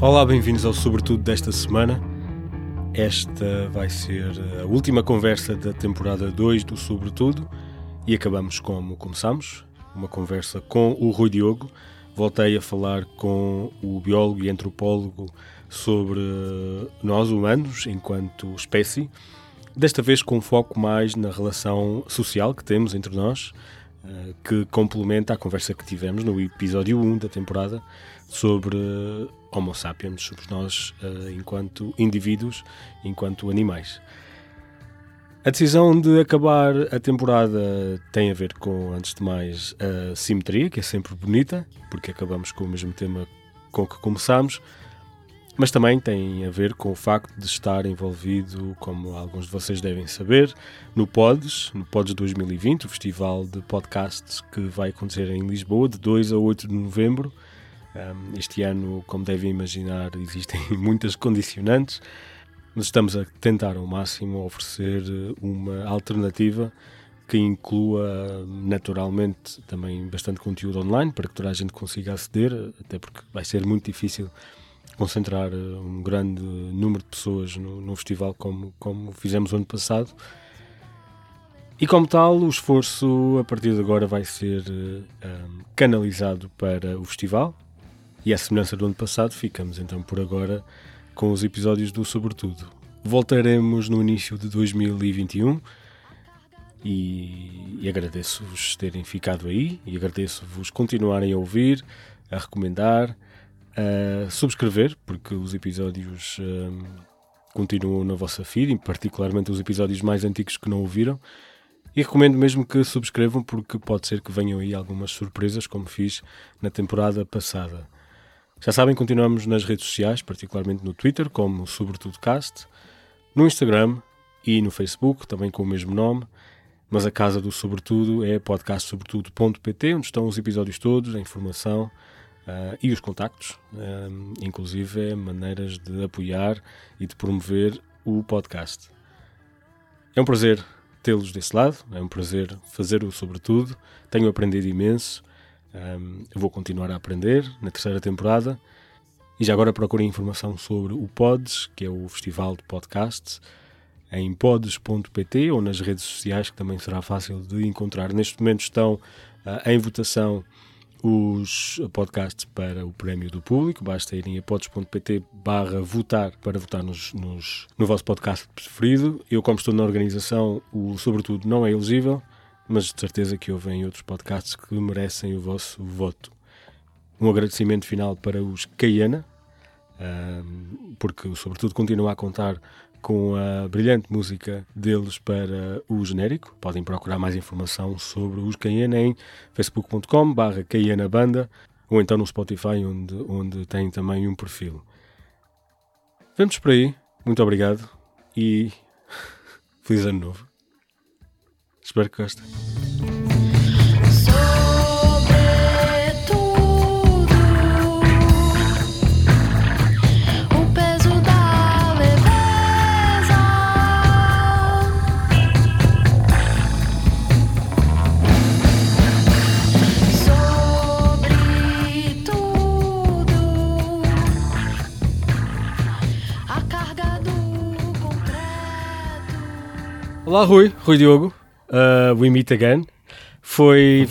Olá, bem-vindos ao Sobretudo desta semana. Esta vai ser a última conversa da temporada 2 do Sobretudo e acabamos como começamos, uma conversa com o Rui Diogo. Voltei a falar com o biólogo e antropólogo sobre nós humanos enquanto espécie, desta vez com foco mais na relação social que temos entre nós, eh, que complementa a conversa que tivemos no episódio 1 da temporada sobre Homo sapiens, sobre nós uh, enquanto indivíduos, enquanto animais. A decisão de acabar a temporada tem a ver com, antes de mais, a simetria, que é sempre bonita, porque acabamos com o mesmo tema com que começámos, mas também tem a ver com o facto de estar envolvido, como alguns de vocês devem saber, no Pods, no Pods 2020, o festival de podcasts que vai acontecer em Lisboa, de 2 a 8 de novembro. Este ano, como devem imaginar, existem muitas condicionantes, mas estamos a tentar ao máximo oferecer uma alternativa que inclua naturalmente também bastante conteúdo online para que toda a gente consiga aceder, até porque vai ser muito difícil concentrar um grande número de pessoas no, festival como, como fizemos ano passado. E como tal, o esforço a partir de agora vai ser um, canalizado para o festival, e à semelhança do ano passado, ficamos então por agora com os episódios do Sobretudo. Voltaremos no início de 2021 e, e agradeço-vos terem ficado aí e agradeço-vos continuarem a ouvir, a recomendar, a subscrever, porque os episódios um, continuam na vossa feed, particularmente os episódios mais antigos que não ouviram. E recomendo mesmo que subscrevam, porque pode ser que venham aí algumas surpresas, como fiz na temporada passada. Já sabem, continuamos nas redes sociais, particularmente no Twitter, como SobretudоCast, no Instagram e no Facebook, também com o mesmo nome, mas a casa do Sobretudo é podcastsobretudo.pt, onde estão os episódios todos, a informação uh, e os contactos, uh, inclusive maneiras de apoiar e de promover o podcast. É um prazer tê-los desse lado, é um prazer fazer o Sobretudo, tenho aprendido imenso um, eu vou continuar a aprender na terceira temporada. E já agora procurem informação sobre o Pods, que é o festival de podcasts, em pods.pt ou nas redes sociais, que também será fácil de encontrar. Neste momento estão uh, em votação os podcasts para o prémio do público. Basta irem a pods.pt barra votar para votar nos, nos, no vosso podcast preferido. Eu, como estou na organização, o sobretudo não é elegível mas de certeza que ouvem outros podcasts que merecem o vosso voto. Um agradecimento final para os Caiana, porque sobretudo continua a contar com a brilhante música deles para o genérico. Podem procurar mais informação sobre os Caiana em facebook.com barra Banda ou então no Spotify onde, onde tem também um perfil. Vamos por aí. Muito obrigado e feliz ano novo. Espero que gostem. Olá Rui, Rui Diogo uh, We Meet Again. Foi.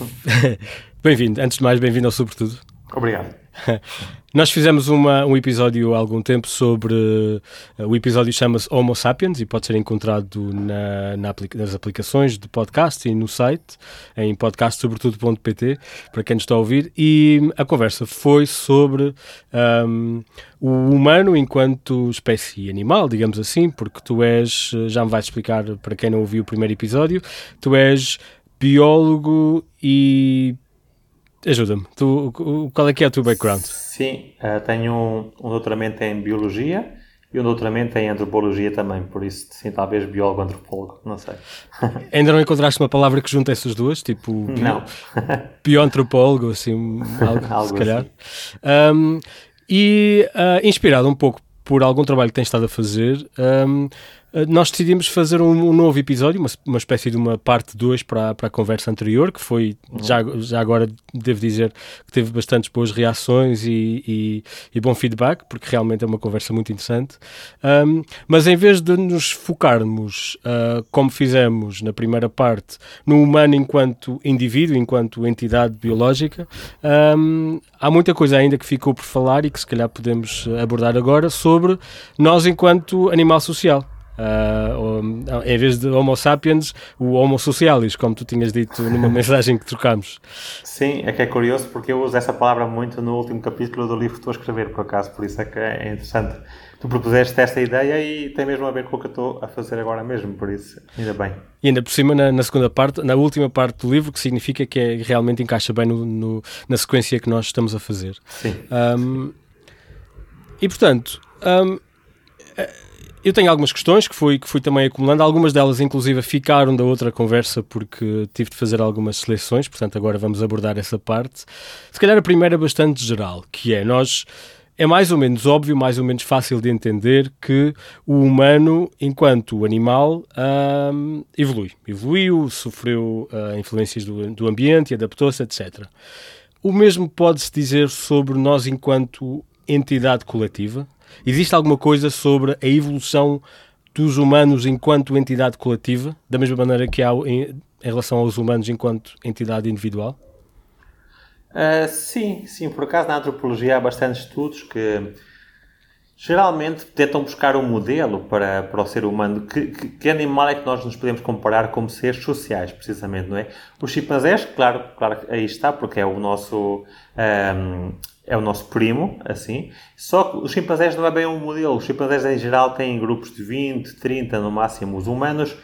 bem-vindo, antes de mais, bem-vindo ao Sobretudo. Obrigado. Nós fizemos uma, um episódio há algum tempo sobre. Uh, o episódio chama-se Homo Sapiens e pode ser encontrado na, na aplica nas aplicações de podcast e no site, em podcastsobretudo.pt, para quem nos está a ouvir. E a conversa foi sobre um, o humano enquanto espécie animal, digamos assim, porque tu és, já me vais explicar para quem não ouviu o primeiro episódio, tu és biólogo e Ajuda-me, qual é que é o teu background? Sim, uh, tenho um, um, doutoramento em Biologia e um doutoramento em Antropologia também, por isso, sim, talvez biólogo antropólogo, não sei. Ainda não encontraste uma palavra que junta essas duas? Tipo, não. bioantropólogo, assim, algo, algo se calhar. Assim. Um, e uh, inspirado um pouco por algum trabalho que tens estado a fazer, um, nós decidimos fazer um, um novo episódio, uma, uma, espécie de uma parte 2 para, para a conversa anterior, que foi, já, já agora devo dizer, que teve bastantes boas reações e, e, e bom feedback, porque realmente é uma conversa muito interessante. Um, mas em vez de nos focarmos, uh, como fizemos na primeira parte, no humano enquanto indivíduo, enquanto entidade biológica, um, há muita coisa ainda que ficou por falar e que se calhar podemos abordar agora sobre nós enquanto animal social. Uh, em vez de Homo sapiens, o Homo socialis, como tu tinhas dito numa mensagem que trocámos. Sim, é que é curioso porque eu uso essa palavra muito no último capítulo do livro que estou a escrever, por acaso, por isso é que é interessante. Tu propuseste esta ideia e tem mesmo a ver com o que eu estou a fazer agora mesmo, por isso, ainda bem. E ainda por cima, na, na segunda parte, na última parte do livro, que significa que é, realmente encaixa bem no, no, na sequência que nós estamos a fazer. Sim. Um, e portanto, um, eu tenho algumas questões que fui, que fui também acumulando, algumas delas inclusive ficaram da outra conversa porque tive de fazer algumas seleções, portanto agora vamos abordar essa parte. Se calhar a primeira é bastante geral, que é nós é mais ou menos óbvio, mais ou menos fácil de entender que o humano, enquanto animal, hum, evolui. Evoluiu, sofreu uh, influências do, do ambiente, adaptou-se, etc. O mesmo pode-se dizer sobre nós enquanto entidade coletiva? Existe alguma coisa sobre a evolução dos humanos enquanto entidade coletiva, da mesma maneira que há em, em relação aos humanos enquanto entidade individual? Uh, sim, sim. Por acaso na antropologia há bastantes estudos que geralmente tentam buscar um modelo para, para o ser humano. Que, que, que, animal é que nós nos podemos comparar como seres sociais, precisamente, não é? Os chimpanzés, claro, claro aí está, porque é o nosso... Um, é o nosso primo, assim. Só que os chimpanzés não é bem um modelo. Os chimpanzés, em geral, têm grupos de 20, 30 no máximo. Os humanos,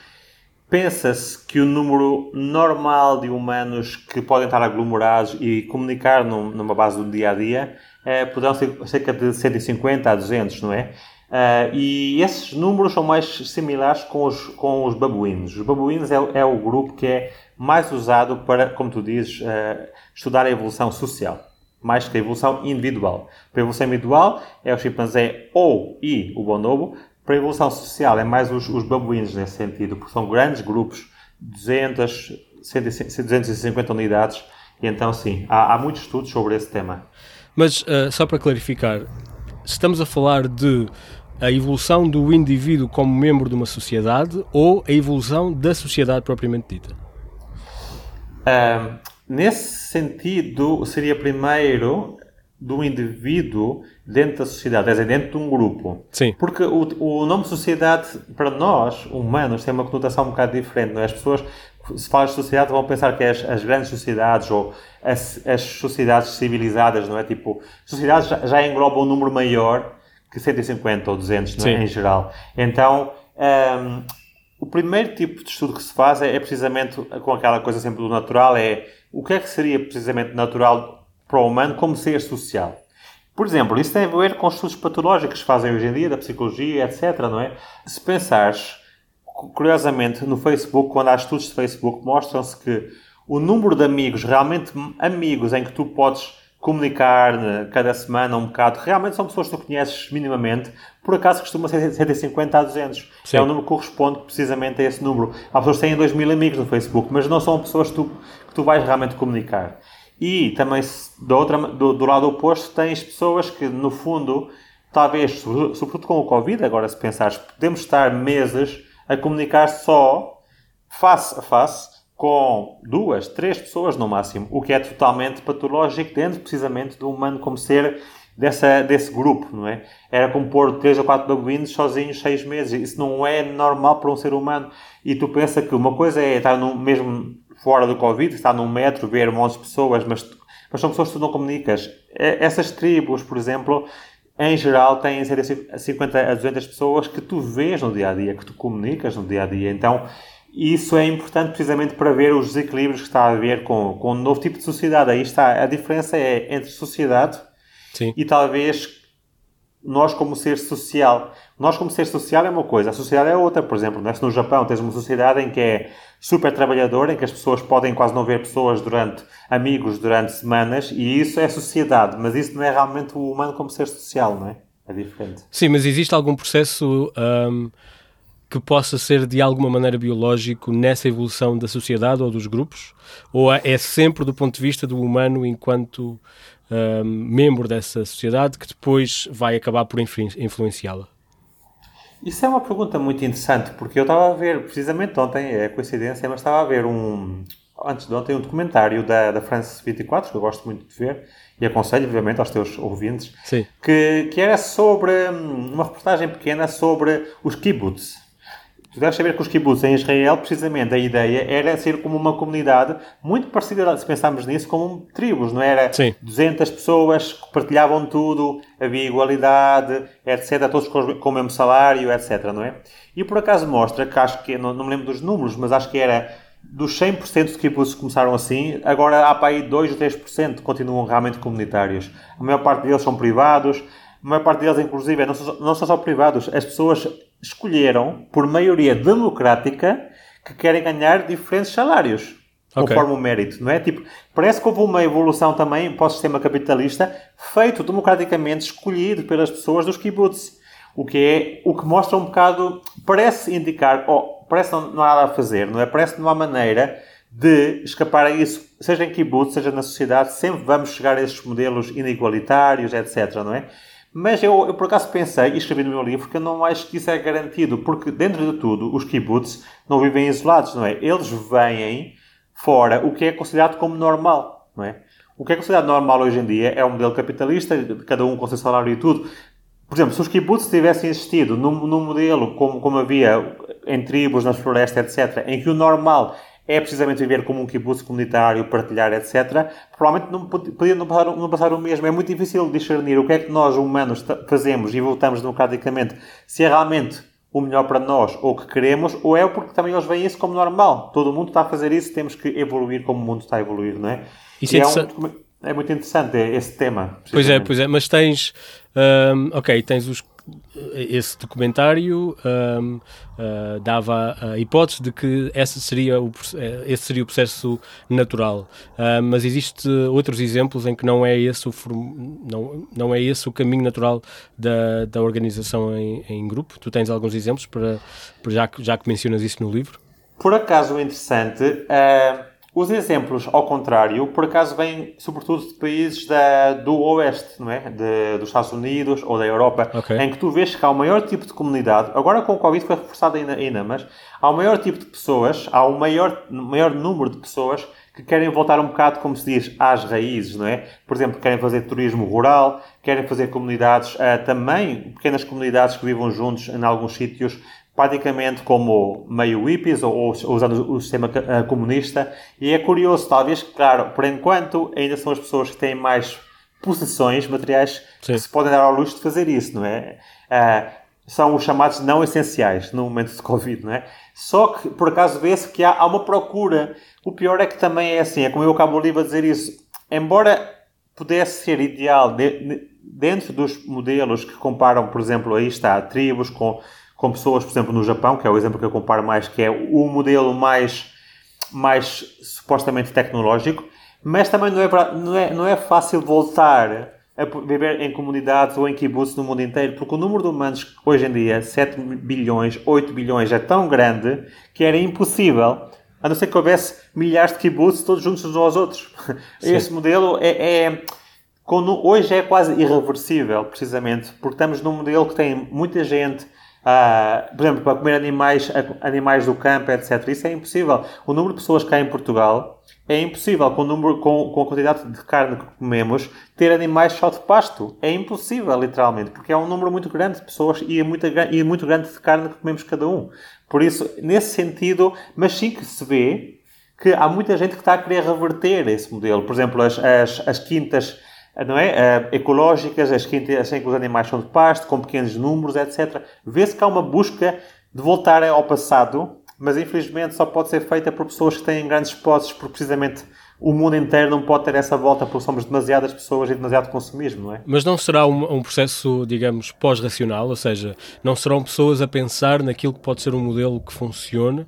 pensa-se que o número normal de humanos que podem estar aglomerados e comunicar num, numa base do dia a dia é, poderão ser cerca de 150 a 200, não é? Uh, e esses números são mais similares com os, com os babuínos. Os babuínos é, é o grupo que é mais usado para, como tu dizes, uh, estudar a evolução social mais que a evolução individual. Para a evolução individual é o chimpanzé ou e o bonobo. Para a evolução social é mais os, os babuínos nesse sentido, porque são grandes grupos, 200, 250 unidades, e então sim, há, há muitos estudos sobre esse tema. Mas, uh, só para clarificar, estamos a falar de a evolução do indivíduo como membro de uma sociedade ou a evolução da sociedade propriamente dita? Uh, Nesse sentido, seria primeiro do indivíduo dentro da sociedade, dizer, dentro de um grupo. Sim. Porque o, o nome sociedade, para nós, humanos, tem uma conotação um bocado diferente. Não é? As pessoas, se falam de sociedade, vão pensar que é as, as grandes sociedades ou as, as, sociedades civilizadas, não é? Tipo, sociedades já, já englobam um número maior que 150 ou 200, não é? em geral. Então, um, o primeiro tipo de estudo que se faz é, é precisamente com aquela coisa sempre do natural, é o que é que seria precisamente natural para o humano como ser social. Por exemplo, isso tem a ver com estudos patológicos que se fazem hoje em dia, da psicologia, etc. Não é? Se pensares, curiosamente, no Facebook, quando há estudos de Facebook, mostram-se que o número de amigos, realmente amigos, em que tu podes comunicar né, cada semana um bocado, realmente são pessoas que tu conheces minimamente, por acaso costuma ser 150 a 200. Sim. É o número que corresponde precisamente a esse número. Há pessoas que têm 2 mil amigos no Facebook, mas não são pessoas que tu, que tu vais realmente comunicar. E também, do, outra, do, do lado oposto, tens pessoas que, no fundo, talvez, sobretudo com o Covid, agora se pensares, podemos estar meses a comunicar só face a face com duas, três pessoas no máximo, o que é totalmente patológico dentro precisamente do humano como ser dessa, desse grupo, não é? Era como pôr três ou quatro babuínos sozinhos seis meses. Isso não é normal para um ser humano. E tu pensa que uma coisa é estar no, mesmo fora do Covid, estar num metro, ver um monte de pessoas, mas, mas são pessoas que tu não comunicas. Essas tribos, por exemplo, em geral têm 50 a 200 pessoas que tu vês no dia a dia, que tu comunicas no dia a dia. Então, isso é importante precisamente para ver os desequilíbrios que está a haver com, com um novo tipo de sociedade. Aí está, a diferença é entre sociedade Sim. e talvez nós como ser social. Nós como ser social é uma coisa, a sociedade é outra. Por exemplo, é? se no Japão tens uma sociedade em que é super trabalhadora, em que as pessoas podem quase não ver pessoas durante, amigos durante semanas, e isso é sociedade. Mas isso não é realmente o humano como ser social, não é? É diferente. Sim, mas existe algum processo... Um que possa ser de alguma maneira biológico nessa evolução da sociedade ou dos grupos? Ou é sempre do ponto de vista do humano enquanto membro dessa sociedade que depois vai acabar por influenciá-la? Isso é uma pergunta muito interessante, porque eu estava a ver, precisamente ontem, é coincidência, mas estava a ver um, antes de ontem, um documentário da, da France 24, que eu gosto muito de ver, e aconselho, obviamente, aos teus ouvintes, que, que era sobre, hum, uma reportagem pequena sobre os kibbutz. Tu deves saber que os kibbutz em Israel, precisamente, a ideia era ser como uma comunidade muito parecida, se pensarmos nisso, como tribos, não era? Sim. 200 pessoas que partilhavam tudo, havia igualdade, etc., todos com, com o mesmo salário, etc., não é? E por acaso mostra que acho que, não, não me lembro dos números, mas acho que era dos 100% de kibbutz que começaram assim, agora há para aí 2 ou 3% que continuam realmente comunitários. A maior parte deles são privados, a maior parte deles, inclusive, não são, não são só privados, as pessoas escolheram, por maioria democrática, que querem ganhar diferentes salários. Okay. Conforme o mérito, não é? Tipo, parece que houve uma evolução também para o sistema capitalista feito democraticamente, escolhido pelas pessoas dos kibbutz. O que é, o que mostra um bocado, parece indicar, oh, parece não, não há nada a fazer, não é? Parece que não há maneira de escapar a isso, seja em kibbutz, seja na sociedade, sempre vamos chegar a esses modelos inigualitários, etc, não é? Mas eu, eu por acaso pensei, e escrevi no meu livro, que eu não acho que isso é garantido, porque dentro de tudo, os kibbutz não vivem isolados, não é? Eles veem fora o que é considerado como normal, não é? O que é considerado normal hoje em dia é um modelo capitalista, cada um com o seu salário e tudo, por exemplo, se os kibbutz tivessem existido num, num modelo como, como havia em tribos, nas florestas, etc., em que o normal é precisamente viver como um kibbutz comunitário, partilhar, etc., provavelmente não podia não passar, não passar o mesmo. É muito difícil discernir o que é que nós, humanos, fazemos e votamos democraticamente, se é realmente o melhor para nós ou o que queremos, ou é porque também eles veem isso como normal. Todo mundo está a fazer isso, temos que evoluir como o mundo está a evoluir, não é? Isso é, é, um, é muito interessante esse tema. Pois é, pois é, mas tens um, ok, tens os, esse documentário um, uh, ah, dava a hipótese de que esse seria o, eh, esse seria o processo natural, uh, mas existe outros exemplos em que não é esse o, não, não é esse o caminho natural da, da organização em, em grupo. Tu tens alguns exemplos para, para já, que, já que mencionas isso no livro? Por acaso interessante. Uh os exemplos, ao contrário, por acaso vêm sobretudo de países da, do Oeste, não é? De, dos Estados Unidos ou da Europa, okay. em que tu vês que há o maior tipo de comunidade, agora com o Covid foi reforçado ainda, ainda mas há o maior tipo de pessoas, há o maior, maior número de pessoas que querem voltar um bocado, como se diz, às raízes, não é? Por exemplo, querem fazer turismo rural, querem fazer comunidades, uh, também pequenas comunidades que vivam juntos em alguns sítios, praticamente como meio hippies ou, ou usando o sistema uh, comunista. E é curioso, talvez, claro, por enquanto ainda são as pessoas que têm mais possessões materiais Sim. que se podem dar ao luxo de fazer isso, não é? Uh, são os chamados não essenciais no momento de Covid, não é? Só que, por acaso, vê-se que há, há, uma procura. O pior é que também é assim, é como eu acabo o livro a dizer isso. Embora pudesse ser ideal de, de, dentro dos modelos que comparam, por exemplo, aí está, tribos com com pessoas, por exemplo, no Japão, que é o exemplo que eu comparo mais, que é o modelo mais, mais supostamente tecnológico, mas também não é, não é, não é fácil voltar a viver em comunidades ou em kibbutz no mundo inteiro, porque o número de humanos hoje em dia, 7 bilhões, 8 bilhões, é tão grande que era impossível, a não ser que houvesse milhares de kibbutz todos juntos uns aos outros. Sim. Esse modelo é, é hoje é quase irreversível, precisamente, porque estamos num modelo que tem muita gente ah, por exemplo, para comer animais, animais do campo, etc. Isso é impossível. O número de pessoas que há em Portugal é impossível, com, o número, com, com a quantidade de carne que comemos, ter animais só de pasto. É impossível, literalmente, porque é um número muito grande de pessoas e, é muito, e muito grande de carne que comemos cada um. Por isso, nesse sentido, mas sim que se vê que há muita gente que está a querer reverter esse modelo. Por exemplo, as, as, as quintas não é? Uh, ecológicas, as que, as que os animais são de pasto, com pequenos números, etc. Vê-se que há uma busca de voltar ao passado, mas infelizmente só pode ser feita por pessoas que têm grandes posses, porque precisamente o mundo inteiro não pode ter essa volta porque somos demasiadas pessoas e demasiado consumismo, não é? Mas não será um, um processo, digamos, pós-racional, ou seja, não serão pessoas a pensar naquilo que pode ser um modelo que funcione,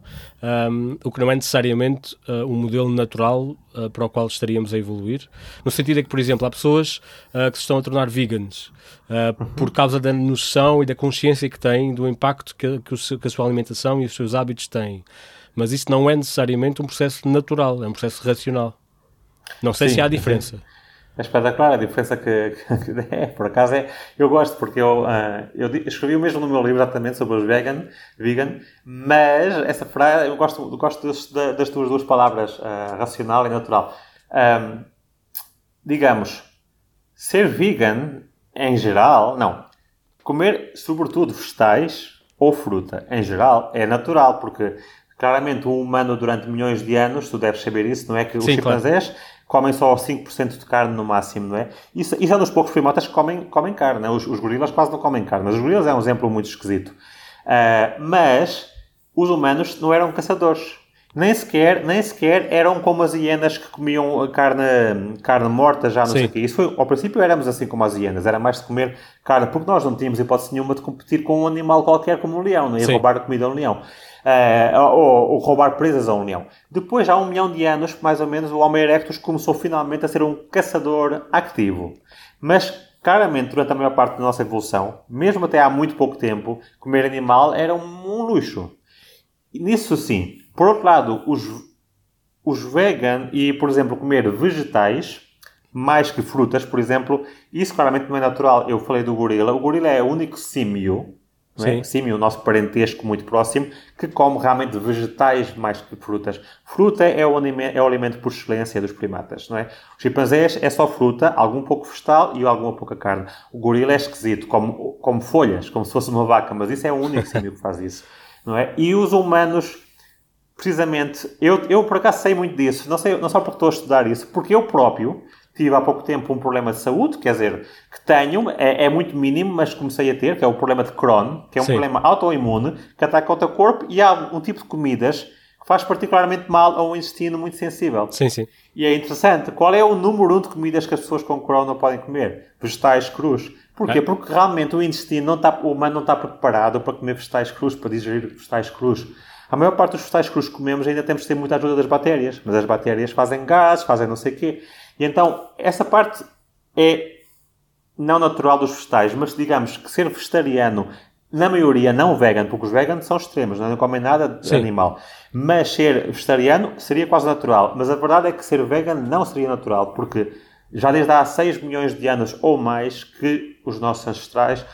um, o que não é necessariamente uh, um modelo natural uh, para o qual estaríamos a evoluir, no sentido é que, por exemplo, há pessoas uh, que se estão a tornar vegans por causa da noção e da consciência que têm do impacto que, que, o, que a sua alimentação e os seus hábitos têm. Mas isso não é necessariamente um processo natural, é um processo racional. Não sei sim, se há diferença. É espetacular a diferença que, que, é, por acaso é, eu gosto porque eu, uh, eu escrevi o mesmo no meu livro exatamente sobre os vegan, vegan mas essa frase, eu gosto, gosto das, das tuas duas palavras, uh, racional e natural. Um, digamos, ser vegan em geral, não, comer sobretudo vegetais ou fruta em geral é natural, porque claramente o humano durante milhões de anos, tu deves saber isso, não é? Que os Sim, chimpanzés claro comem só 5% de carne no máximo, não é? Isso, isso é um dos poucos primatas que comem, comem carne, é? os, os, gorilas quase não comem carne, mas os gorilas é um exemplo muito esquisito. Uh, mas os humanos não eram caçadores. Nem sequer, nem sequer eram como as hienas que comiam carne, carne morta já, não Sim. sei o quê. Isso foi, ao princípio éramos assim como as hienas, era mais de comer carne, porque nós não tínhamos hipótese nenhuma de competir com um animal qualquer como um leão, não ia Sim. roubar a comida a um leão uh, ou, ou, roubar presas à União. Depois, há um milhão de anos, mais ou menos, o Homo erectus começou finalmente a ser um caçador ativo. Mas, claramente, durante a maior parte da nossa evolução, mesmo até há muito pouco tempo, comer animal era um, um luxo. E nisso sim. Por outro lado, os, os vegan e, por exemplo, comer vegetais, mais que frutas, por exemplo, isso claramente não é natural. Eu falei do gorila. O gorila é o único símio não é? Sim, o nosso parentesco muito próximo, que come realmente vegetais mais que frutas. Fruta é o, alimento, é o alimento por excelência dos primatas, não é? Os chimpanzés é só fruta, algum pouco vegetal e alguma pouca carne. O gorila é esquisito, come, come folhas, como se fosse uma vaca, mas isso é o único símbolo que faz isso, não é? E os humanos, precisamente, eu, eu por acaso sei muito disso, não, sei, não só porque estou a estudar isso, porque eu próprio tive há pouco tempo um problema de saúde, quer dizer, que tenho, é, é muito mínimo, mas comecei a ter, que é o problema de Crohn, que é um Sim. problema autoimune, que ataca o teu corpo, e há um tipo de comidas que faz particularmente mal a um intestino muito sensível. Sim, sim. E é interessante, qual é o número um de comidas que as pessoas com Crohn não podem comer? Vegetais crus. Porquê? É. Porque realmente o intestino não está, o humano não está preparado para comer vegetais crus, para digerir vegetais crus. A maior parte dos vegetais crus que comemos ainda temos de ter muita ajuda das bactérias, mas as bactérias fazem gás, fazem não sei o quê. E então, essa parte é não natural dos vegetais, mas digamos que ser vegetariano, na maioria não vegan, porque os veganos são extremos, não comem nada de Sim. animal. Mas ser vegetariano seria quase natural. Mas a verdade é que ser vegan não seria natural, porque já desde há 6 milhões de anos ou mais que os nossos ancestrais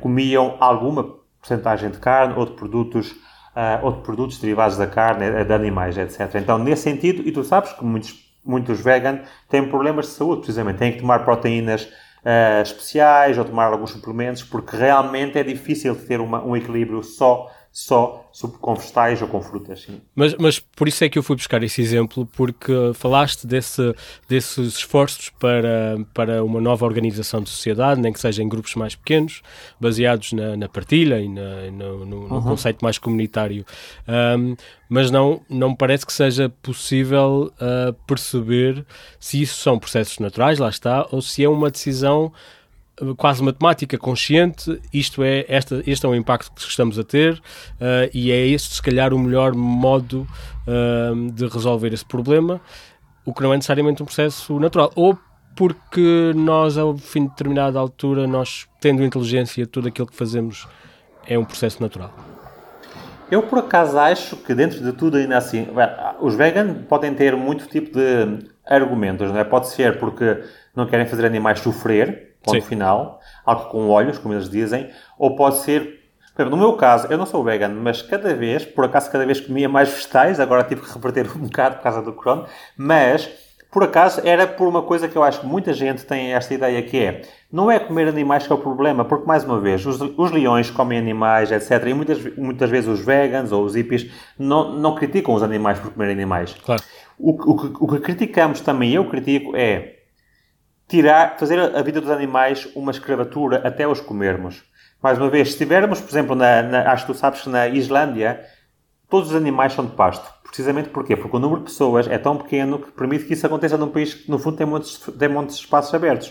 comiam alguma porcentagem de carne ou de produtos, uh, ou de produtos derivados da carne, de animais, etc. Então, nesse sentido, e tu sabes que muitos muitos vegan têm problemas de saúde, precisamente. Têm que tomar proteínas uh, especiais ou tomar alguns suplementos, porque realmente é difícil ter uma, um equilíbrio só só com vegetais ou com frutas. Sim. Mas, mas por isso é que eu fui buscar esse exemplo, porque falaste desse, desses esforços para, para uma nova organização de sociedade, nem que seja em grupos mais pequenos, baseados na, na partilha e na, no, no, no uhum. conceito mais comunitário. Um, mas não, não parece que seja possível uh, perceber se isso são processos naturais, lá está, ou se é uma decisão quase matemática consciente, isto é, esta, este é o impacto que estamos a ter uh, e é este, se calhar, o melhor modo uh, de resolver esse problema, o que não é necessariamente um processo natural. Ou porque nós, ao fim de determinada altura, nós, tendo inteligência, tudo aquilo que fazemos é um processo natural. Eu, por acaso, acho que dentro de tudo, ainda assim, os veganos podem ter muito tipo de argumentos, não é? Pode ser porque não querem fazer animais sofrer, ponto Sim. final, algo com olhos, como eles dizem, ou pode ser, no meu caso, eu não sou vegan, mas cada vez, por acaso cada vez comia mais vegetais, agora tive que reverter um bocado por causa do Crohn, mas por acaso era por uma coisa que eu acho que muita gente tem esta ideia que é, não é comer animais que é o problema, porque mais uma vez, os, os leões comem animais, etc. E muitas, muitas vezes os vegans ou os hippies não, não criticam os animais por comer animais. Claro. O, o, o que criticamos também, eu critico, é tirar, fazer a vida dos animais uma escravatura até os comermos. Mais uma vez, se estivermos, por exemplo, na, na, acho que tu sabes que na Islândia todos os animais são de pasto. Precisamente porquê? Porque o número de pessoas é tão pequeno que permite que isso aconteça num país que, no fundo, tem muitos, tem muitos espaços abertos.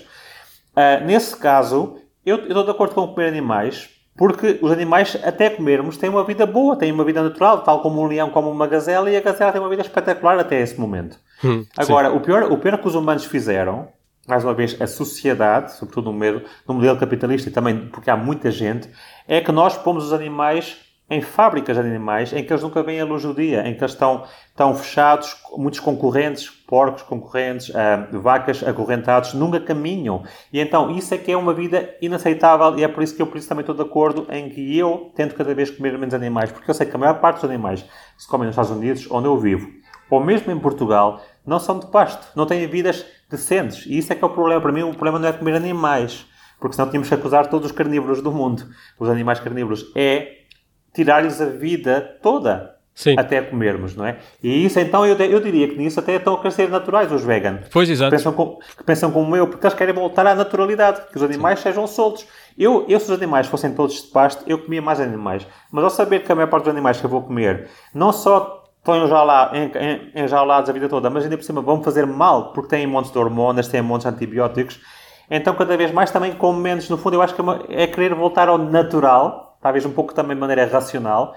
Uh, nesse caso, eu, eu estou de acordo com comer animais, porque os animais, até comermos, têm uma vida boa, têm uma vida natural, tal como um leão como uma gazela, e a gazela tem uma vida espetacular até esse momento. Hum, Agora, o pior, o pior que os humanos fizeram, mais uma vez, a sociedade, sobretudo no, meio, no modelo capitalista e também porque há muita gente, é que nós pomos os animais em fábricas de animais em que eles nunca veem a luz do dia, em que eles estão, estão fechados, muitos concorrentes, porcos concorrentes, uh, vacas acorrentados, nunca caminham. E então isso é que é uma vida inaceitável e é por isso que eu por isso também estou de acordo em que eu tento cada vez comer menos animais, porque eu sei que a maior parte dos animais que se comem nos Estados Unidos, onde eu vivo, ou mesmo em Portugal, não são de pasto, não têm vidas decentes. E isso é que é o problema. Para mim, o problema não é comer animais, porque senão tínhamos que acusar todos os carnívoros do mundo, os animais carnívoros. É tirar-lhes a vida toda. Sim. até comermos, não é? E isso, então, eu, eu diria que nisso até estão a crescer naturais os veganos. Pois, exato. Pensam, com, pensam como eu, porque eles querem voltar à naturalidade, que os animais Sim. sejam soltos. Eu, eu, se os animais fossem todos de pasto, eu comia mais animais. Mas ao saber que a maior parte dos animais que eu vou comer, não só estão enjaulados a vida toda, mas ainda por cima vão fazer mal, porque têm montes de hormonas, têm montes de antibióticos, então cada vez mais também como menos. No fundo, eu acho que é, é querer voltar ao natural, talvez um pouco também de maneira racional,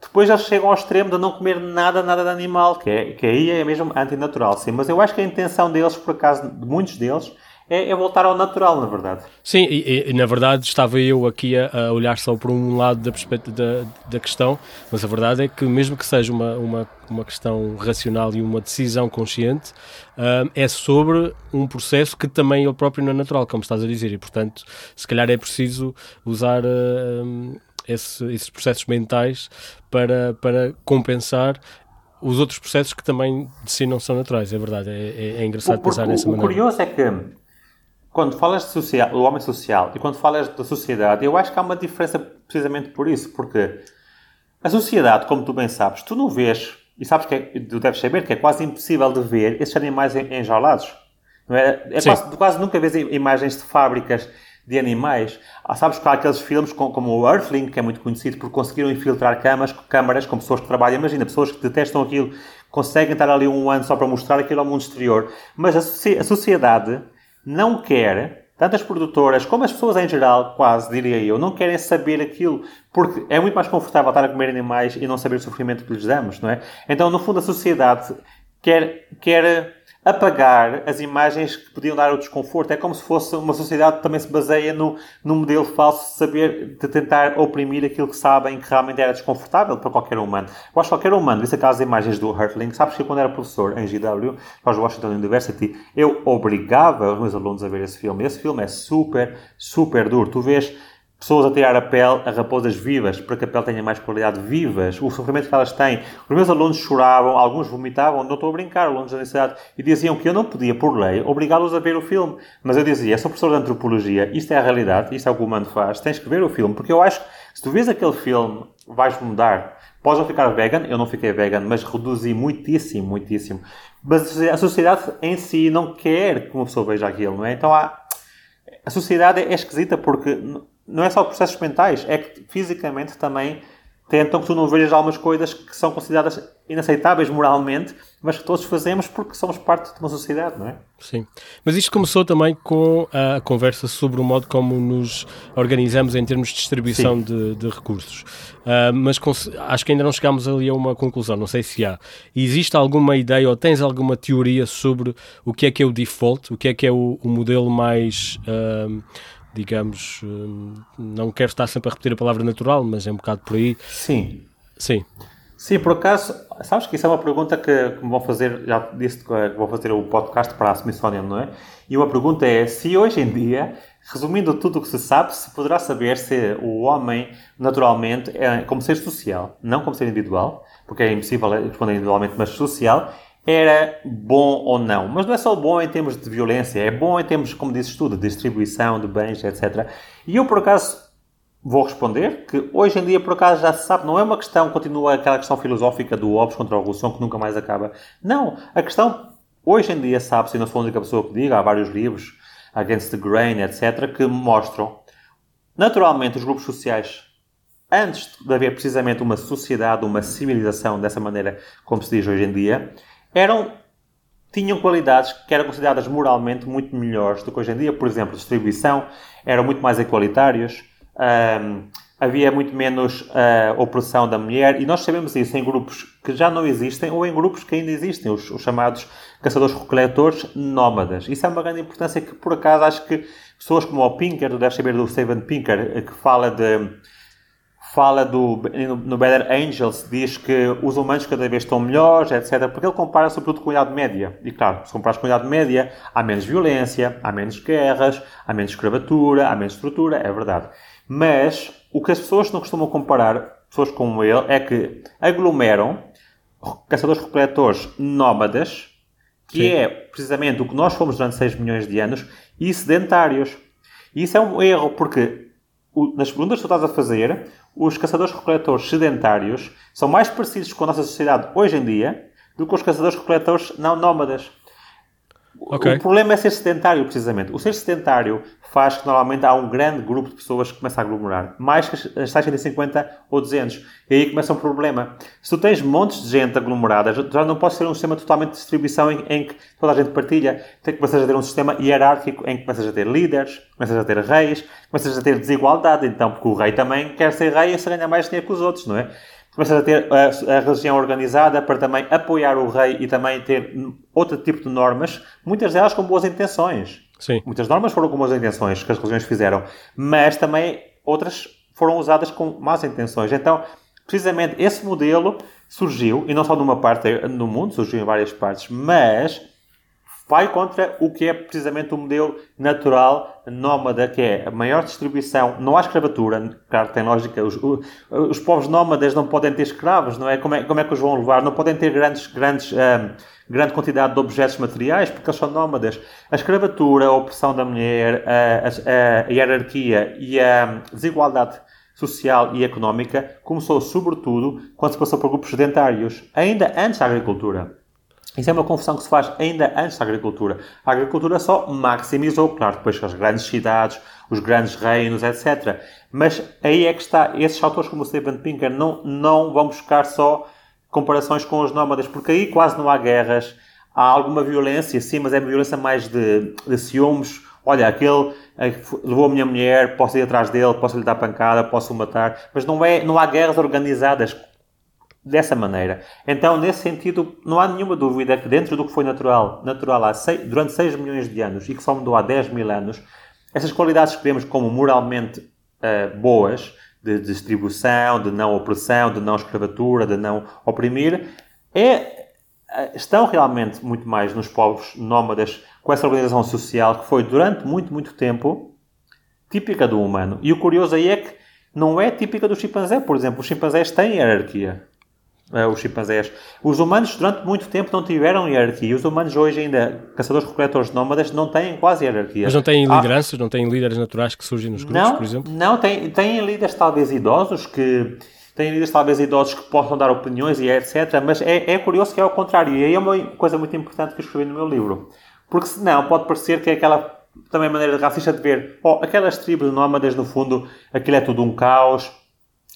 depois já chegam ao extremo de não comer nada, nada de animal, que, é, que aí é mesmo antinatural, sim. Mas eu acho que a intenção deles, por acaso, de muitos deles, é, é voltar ao natural, na verdade. Sim, e, e na verdade estava eu aqui a, a, olhar só por um lado da, da, da questão, mas a verdade é que mesmo que seja uma, uma, uma questão racional e uma decisão consciente, uh, é sobre um processo que também ele próprio não é natural, como estás a dizer, e portanto, se calhar é preciso usar... Uh, esse, esses processos mentais para, para compensar os outros processos que também de si não são naturais, é verdade, é, é, é engraçado o, pensar nessa o maneira. O curioso é que quando falas de social, o homem social e quando falas da sociedade, eu acho que há uma diferença precisamente por isso, porque a sociedade, como tu bem sabes, tu não vês, e sabes que é, tu deves saber que é quase impossível de ver esses animais enjaulados. Não é? é quase, quase, nunca vês imagens de fábricas de animais. Ah, sabes que há aqueles filmes como o Earthling, que é muito conhecido por conseguiram infiltrar câmaras, câmaras com pessoas que trabalham. Imagina, pessoas que detestam aquilo, conseguem estar ali um ano só para mostrar aquilo ao mundo exterior. Mas a, a sociedade não quer, tanto as produtoras como as pessoas em geral, quase diria eu, não querem saber aquilo, porque é muito mais confortável estar a comer animais e não saber o sofrimento que lhes damos, não é? Então, no fundo, a sociedade quer, quer apagar as imagens que podiam dar o desconforto. É como se fosse uma sociedade que também se baseia no, no modelo falso de saber, de tentar oprimir aquilo que sabem que realmente era desconfortável para qualquer humano. Eu acho que qualquer humano, visse aquelas imagens do Hurtling, sabes que quando era professor em GW, George Washington University, eu obrigava os meus alunos a ver esse filme. Esse filme é super, super duro. Tu vês pessoas a tirar a pele a raposas vivas para que a pele tenha mais qualidade vivas, o sofrimento que elas têm. Os meus alunos choravam, alguns vomitavam, não estou a brincar, alunos da universidade, e diziam que eu não podia, por lei, obrigá-los a ver o filme. Mas eu dizia, sou professor de antropologia, isto é a realidade, isto é o que o humano faz, tens que ver o filme, porque eu acho que se tu vês aquele filme, vais mudar. Podes ficar vegan, eu não fiquei vegan, mas reduzi muitíssimo, muitíssimo. Mas a sociedade em si não quer que uma pessoa veja aquilo, não é? Então há... A sociedade é esquisita porque não é só processos mentais, é que fisicamente também tentam que tu não vejas algumas coisas que são consideradas inaceitáveis moralmente, mas que todos fazemos porque somos parte de uma sociedade, não é? Sim. Mas isto começou também com a conversa sobre o modo como nos organizamos em termos de distribuição de, de, recursos. Uh, mas acho que ainda não chegámos ali a uma conclusão, não sei se há. Existe alguma ideia ou tens alguma teoria sobre o que é que é o default, o que é que é o, o modelo mais. Uh, digamos, hum, não quero estar sempre a repetir a palavra natural, mas é um bocado por aí. Sim. Sim. Sim, por acaso, sabes que isso é uma pergunta que, que me vão fazer, já disse que vou fazer o podcast para a Smithsonian, não é? E uma pergunta é, se hoje em dia, resumindo tudo o que se sabe, se poderá saber se o homem, naturalmente, é como ser social, não como ser individual, porque é impossível responder individualmente, mas social, era bom ou não. Mas não é só bom em termos de violência, é bom em termos, como dizes tu, de distribuição de bens, etc. E eu, por acaso, vou responder que hoje em dia, por acaso, já se sabe, não é uma questão, continua aquela questão filosófica do Hobbes contra a Revolução que nunca mais acaba. Não, a questão, hoje em dia, sabe-se, e não sou a única pessoa que diga, há vários livros, Against the Grain, etc., que mostram, naturalmente, os grupos sociais antes de haver precisamente uma sociedade, uma civilização dessa maneira como se diz hoje em dia, eram tinham qualidades que eram consideradas moralmente muito melhores do que hoje em dia. Por exemplo, distribuição, eram muito mais equalitários, havia muito menos uh, opressão da mulher, e nós sabemos isso em grupos que já não existem ou em grupos que ainda existem, os, os chamados caçadores-recoletores nómadas. Isso é uma grande importância que, por acaso, acho que pessoas como o Pinker, tu deves saber do Steven Pinker, eh, que fala de fala do, no Better Angels, diz que os humanos cada vez estão melhores, etc. Porque ele compara sobretudo com a Idade Média. E claro, se comparas com a Idade Média, há menos violência, há menos guerras, há menos escravatura, há menos estrutura, é verdade. Mas o que as pessoas não costumam comparar, pessoas como ele, é que aglomeram caçadores-recoletores nómadas, que Sim. é precisamente o que nós fomos durante 6 milhões de anos, e sedentários. E isso é um erro, porque nas perguntas que tu estás a fazer, os caçadores-recoletores sedentários são mais parecidos com a nossa sociedade hoje em dia do que os caçadores-recoletores não nómadas. Okay. O problema é ser sedentário, precisamente. O ser sedentário faz que normalmente há um grande grupo de pessoas que começa a aglomerar. Mais que as tais 150 ou 200. E aí começa um problema. Se tu tens montes de gente aglomerada, já não pode ser um sistema totalmente de distribuição em, em que toda a gente partilha. Tem que começar a ter um sistema hierárquico em que começas a ter líderes, começas a ter reis, começas a ter desigualdade. Então, porque o rei também quer ser rei e se ganha mais dinheiro que os outros, não é? Começas a ter a, a, religião organizada para também apoiar o rei e também ter outro tipo de normas, muitas delas com boas intenções. Sim. Muitas normas foram com boas intenções que as religiões fizeram, mas também outras foram usadas com más intenções. Então, precisamente esse modelo surgiu, e não só numa parte no mundo, surgiu em várias partes, mas vai contra o que é precisamente o modelo natural nómada, que é a maior distribuição. Não há escravatura, claro, tem lógica. Os, os povos nómadas não podem ter escravos, não é? Como, é? como é que os vão levar? Não podem ter grandes, grandes, um, grande quantidade de objetos materiais, porque eles são nómadas. A escravatura, a opressão da mulher, a, a, a hierarquia e a desigualdade social e económica começou sobretudo quando se passou por grupos sedentários, ainda antes da agricultura. Isso é uma confusão que se faz ainda antes da agricultura. A agricultura só maximizou, claro, depois as grandes cidades, os grandes reinos, etc. Mas aí é que está, esses autores como o Steven Pinker não, não vão buscar só comparações com os nómadas, porque aí quase não há guerras, há alguma violência, sim, mas é violência mais de, de ciúmes. Olha, aquele eh, levou a minha mulher, posso ir atrás dele, posso lhe dar pancada, posso o matar. Mas não, é, não há guerras organizadas dessa maneira. Então, nesse sentido, não há nenhuma dúvida que dentro do que foi natural, natural seis, durante 6 milhões de anos e que só mudou há 10 mil anos, essas qualidades que vemos como moralmente uh, boas, de distribuição, de não opressão, de não escravatura, de não oprimir, é, eh, estão realmente muito mais nos povos nómadas com essa organização social que foi durante muito, muito tempo típica do humano. E o curioso aí é que não é típica do chimpanzé, por exemplo. Os chimpanzés têm hierarquia. Uh, os chimpanzés. Os humanos, durante muito tempo, não tiveram hierarquia. Os humanos, hoje, ainda, caçadores-recoletores nómadas, não têm quase hierarquia. Mas não têm lideranças? Não têm líderes naturais que surgem nos grupos, não, por exemplo? Não, têm, têm líderes, talvez, idosos que. Têm líderes, talvez, idosos que possam dar opiniões e etc. Mas é, é curioso que é o contrário. E aí é uma coisa muito importante que eu escrevi no meu livro. Porque senão pode parecer que é aquela também maneira racista de ver, oh, aquelas tribos nómadas, no fundo, aquilo é tudo um caos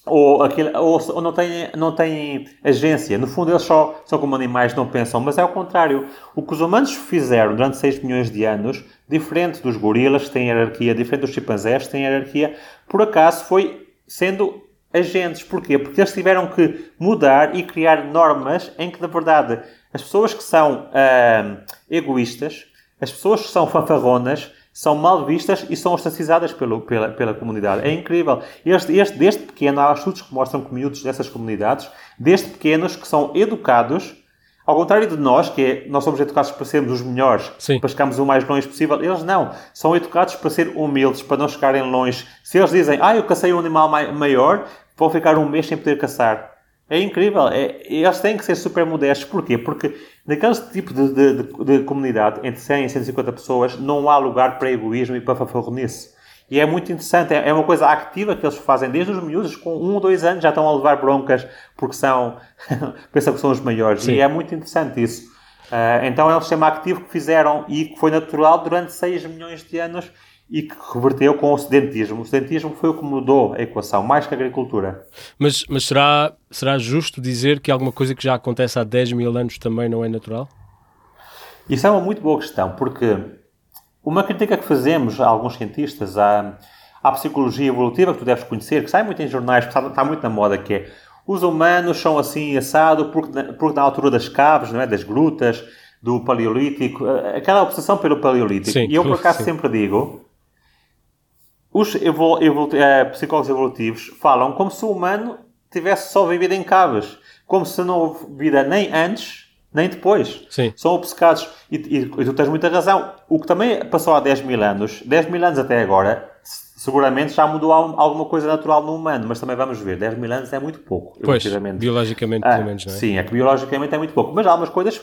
ou, aquele, ou, ou, não, têm, não têm agência. No fundo, eles só são como animais, não pensam. Mas é o contrário. O que os humanos fizeram durante 6 milhões de anos, diferente dos gorilas, que têm hierarquia, diferente dos chimpanzés, que têm hierarquia, por acaso foi sendo agentes. Porquê? Porque eles tiveram que mudar e criar normas em que, na verdade, as pessoas que são ah, egoístas, as pessoas que são fanfarronas, são mal vistas e são ostracizadas pelo, pela, pela comunidade. É incrível. Este, este, desde pequeno, há estudos que mostram que miúdos dessas comunidades, desde pequenos, que são educados, ao contrário de nós, que é, nós somos educados para sermos os melhores, Sim. para chegarmos o mais longe possível, eles não. São educados para ser humildes, para não chegarem longe. Se eles dizem, ah, eu cacei um animal maior, vão ficar um mês sem poder caçar. É incrível. É, eles têm que ser super modestos. Porquê? Porque naquele tipo de, de, de, de, comunidade, entre 100 e 150 pessoas, não há lugar para egoísmo e para fanfarronice. E é muito interessante. É, é uma coisa ativa que eles fazem desde os miúdos, com um ou dois anos já estão a levar broncas porque são, pensam que são os maiores. Sim. E é muito interessante isso. Uh, então é um sistema ativo que fizeram e que foi natural durante 6 milhões de anos e que reverteu com o sedentismo. O sedentismo foi o que mudou a equação, mais que a agricultura. Mas, mas será, será justo dizer que alguma coisa que já acontece há 10 mil anos também não é natural? Isso é uma muito boa questão, porque uma crítica que fazemos a alguns cientistas à, à psicologia evolutiva, que tu deves conhecer, que sai muito em jornais, que está, está muito na moda, que é os humanos são assim assado porque, porque na altura das caves, não é? das grutas, do paleolítico, aquela obsessão pelo paleolítico. Sim, e eu, por acaso, sim. sempre digo os evol evol uh, psicólogos evolutivos falam como se o humano tivesse só vivido em caves, como se não houve vida nem antes nem depois. Sim. São obcecados. E, e, e, tu tens muita razão. O que também passou há 10 mil anos, 10 mil anos até agora, seguramente já mudou alguma coisa natural no humano, mas também vamos ver, 10 mil anos é muito pouco. Pois, biologicamente, ah, pelo menos, não é? Sim, é que biologicamente é muito pouco. Mas há algumas coisas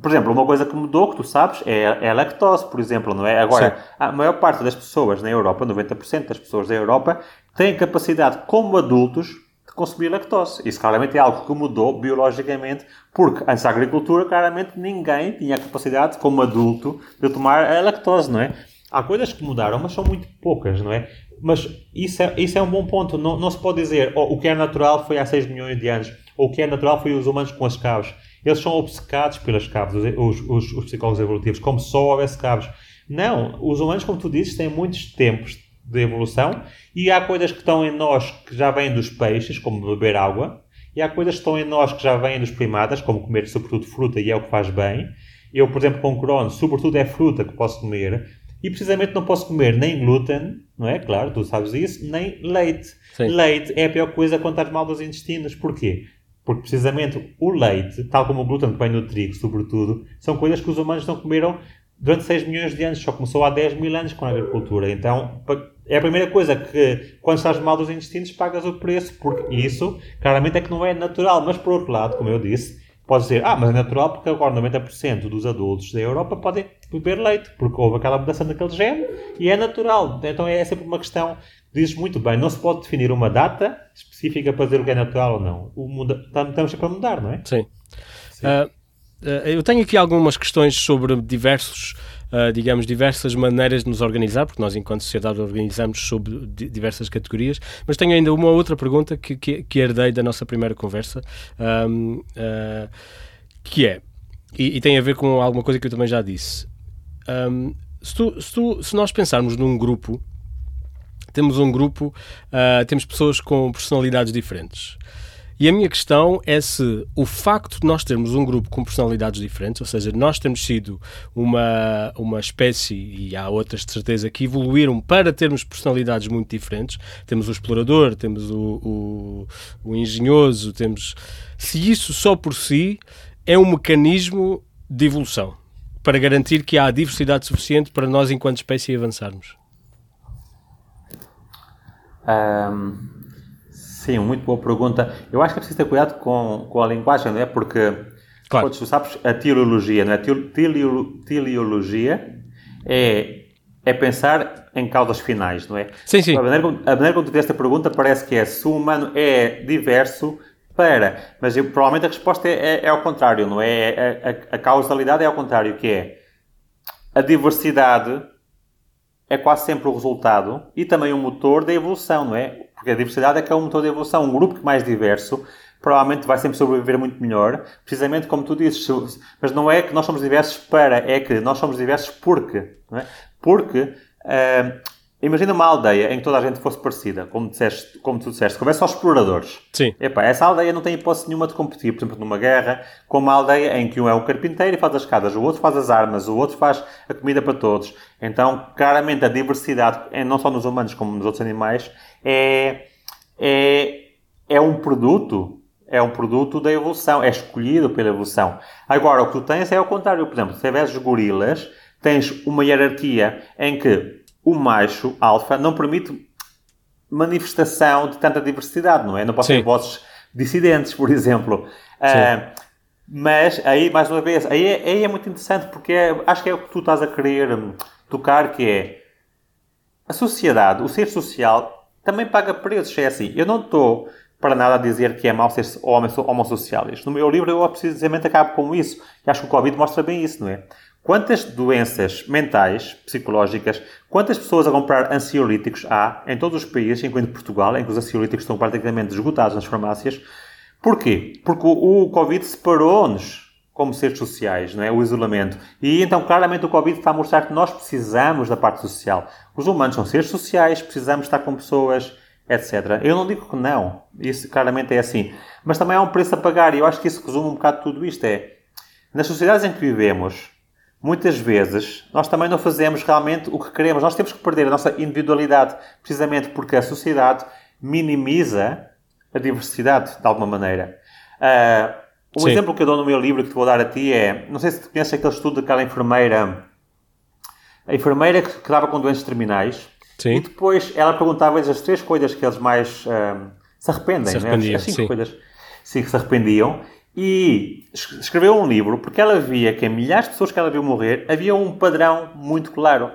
por exemplo, uma coisa que mudou, que tu sabes, é, é a lactose, por exemplo, não é? Agora, Sim. a maior parte das pessoas na Europa, 90% das pessoas da Europa, têm capacidade, como adultos, de consumir lactose. Isso claramente é algo que mudou biologicamente, porque antes da agricultura, claramente, ninguém tinha capacidade, como adulto, de tomar a lactose, não é? Há coisas que mudaram, mas são muito poucas, não é? Mas isso é, isso é um bom ponto. Não, não se pode dizer oh, o que é natural foi há 6 milhões de anos, ou o que é natural foi os humanos com as caves. Eles são obcecados pelas cabos, os, os, os psicólogos evolutivos, como só houvesse cabos. Não, os humanos, como tu dizes, têm muitos tempos de evolução e há coisas que estão em nós que já vêm dos peixes, como beber água, e há coisas que estão em nós que já vêm dos primatas, como comer sobretudo fruta e é o que faz bem. Eu, por exemplo, com Crohn, sobretudo é fruta que posso comer e precisamente não posso comer nem glúten, não é? Claro, tu sabes isso, nem leite. Sim. Leite é a pior coisa quando estás mal dos intestinos. Porquê? Porque precisamente o leite, tal como o glúten que vem no trigo, sobretudo, são coisas que os humanos não comeram durante 6 milhões de anos, só começou há 10 mil anos com a agricultura. Então, é a primeira coisa que, quando estás mal dos intestinos, pagas o preço, porque isso, claramente, é que não é natural. Mas, por outro lado, como eu disse, pode dizer, ah, mas é natural porque agora 90% dos adultos da Europa podem beber leite, porque houve aquela mudança daquele gene e é natural. Então, é sempre uma questão dizes muito bem, não se pode definir uma data específica para dizer o que é natural ou não. O muda, estamos sempre a mudar, não é? Sim. Sim. Uh, uh, eu tenho aqui algumas questões sobre diversos, uh, digamos, diversas maneiras de nos organizar, porque nós, enquanto sociedade, organizamos sob diversas categorias, mas tenho ainda uma outra pergunta que, que, que herdei da nossa primeira conversa, um, que é, e, e, tem a ver com alguma coisa que eu também já disse. Um, se, tu, se, tu, se nós pensarmos num grupo temos um grupo, uh, temos pessoas com personalidades diferentes. E a minha questão é se o facto de nós termos um grupo com personalidades diferentes, ou seja, nós temos sido uma, uma espécie, e há outras de certeza que evoluíram para termos personalidades muito diferentes. Temos o explorador, temos o, o, o engenhoso, temos. Se isso só por si é um mecanismo de evolução para garantir que há diversidade suficiente para nós, enquanto espécie, avançarmos. Um, sim, muito boa pergunta. Eu acho que é preciso ter cuidado com, com a linguagem, não é? Porque, claro. tu sabes, a teleologia, não é? teleologia é, é pensar em causas finais, não é? Sim, sim. A maneira, a maneira como tu fizeste a pergunta parece que é se o humano é diverso para, mas eu, provavelmente a resposta é, é, é ao contrário, não é? A, a, a causalidade é ao contrário, que é a diversidade é quase sempre o resultado e também o motor da evolução, não é? Porque a diversidade é que é o motor da evolução. Um grupo que mais diverso provavelmente vai sempre sobreviver muito melhor, precisamente como tu dizes. Mas não é que nós somos diversos para, é que nós somos diversos porque. Não é? Porque uh, Imagina uma aldeia em que toda a gente fosse parecida, como, disseste, como tu disseste, que houvesse só exploradores. Sim. Epá, essa aldeia não tem hipótese nenhuma de competir, por exemplo, numa guerra, com uma aldeia em que um é um carpinteiro e faz as escadas, o outro faz as armas, o outro faz a comida para todos. Então, claramente, a diversidade, não só nos humanos como nos outros animais, é, é, é um produto é um produto da evolução, é escolhido pela evolução. Agora, o que tu tens é ao contrário. Por exemplo, se tiveres gorilas, tens uma hierarquia em que o macho alfa não permite manifestação de tanta diversidade, não é? Não pode ter vozes dissidentes, por exemplo. Uh, mas aí, mais uma vez, aí é, aí é muito interessante porque é, acho que é o que tu estás a querer hum, tocar, que é a sociedade, o ser social, também paga preços. É assim, eu não estou para nada a dizer que é mau ser homossocial. No meu livro eu precisamente acabo com isso. E acho que o Covid mostra bem isso, não é? Quantas doenças mentais, psicológicas, quantas pessoas a comprar ansiolíticos há em todos os países, incluindo Portugal, em que os ansiolíticos estão praticamente esgotados nas farmácias? Porquê? Porque o, Covid separou-nos como seres sociais, não é? O isolamento. E então, claramente, o Covid está a mostrar que nós precisamos da parte social. Os humanos são seres sociais, precisamos estar com pessoas, etc. Eu não digo que não. Isso claramente é assim. Mas também há um preço a pagar e eu acho que isso resume um bocado tudo isto. É, nas sociedades em que vivemos, muitas vezes nós também não fazemos realmente o que queremos. Nós temos que perder a nossa individualidade, precisamente porque a sociedade minimiza a diversidade de alguma maneira. Uh, um Sim. exemplo que eu dou no meu livro que te vou dar a ti é: não sei se tu conheces aquele estudo daquela enfermeira, a enfermeira que, que dava com doenças terminais. Sim. E depois ela perguntava-lhes as três coisas que eles mais uh, se arrependem, se né? as, as cinco sim. coisas sim, que se arrependiam e escreveu um livro porque ela via que em milhares de pessoas que ela viu morrer havia um padrão muito claro.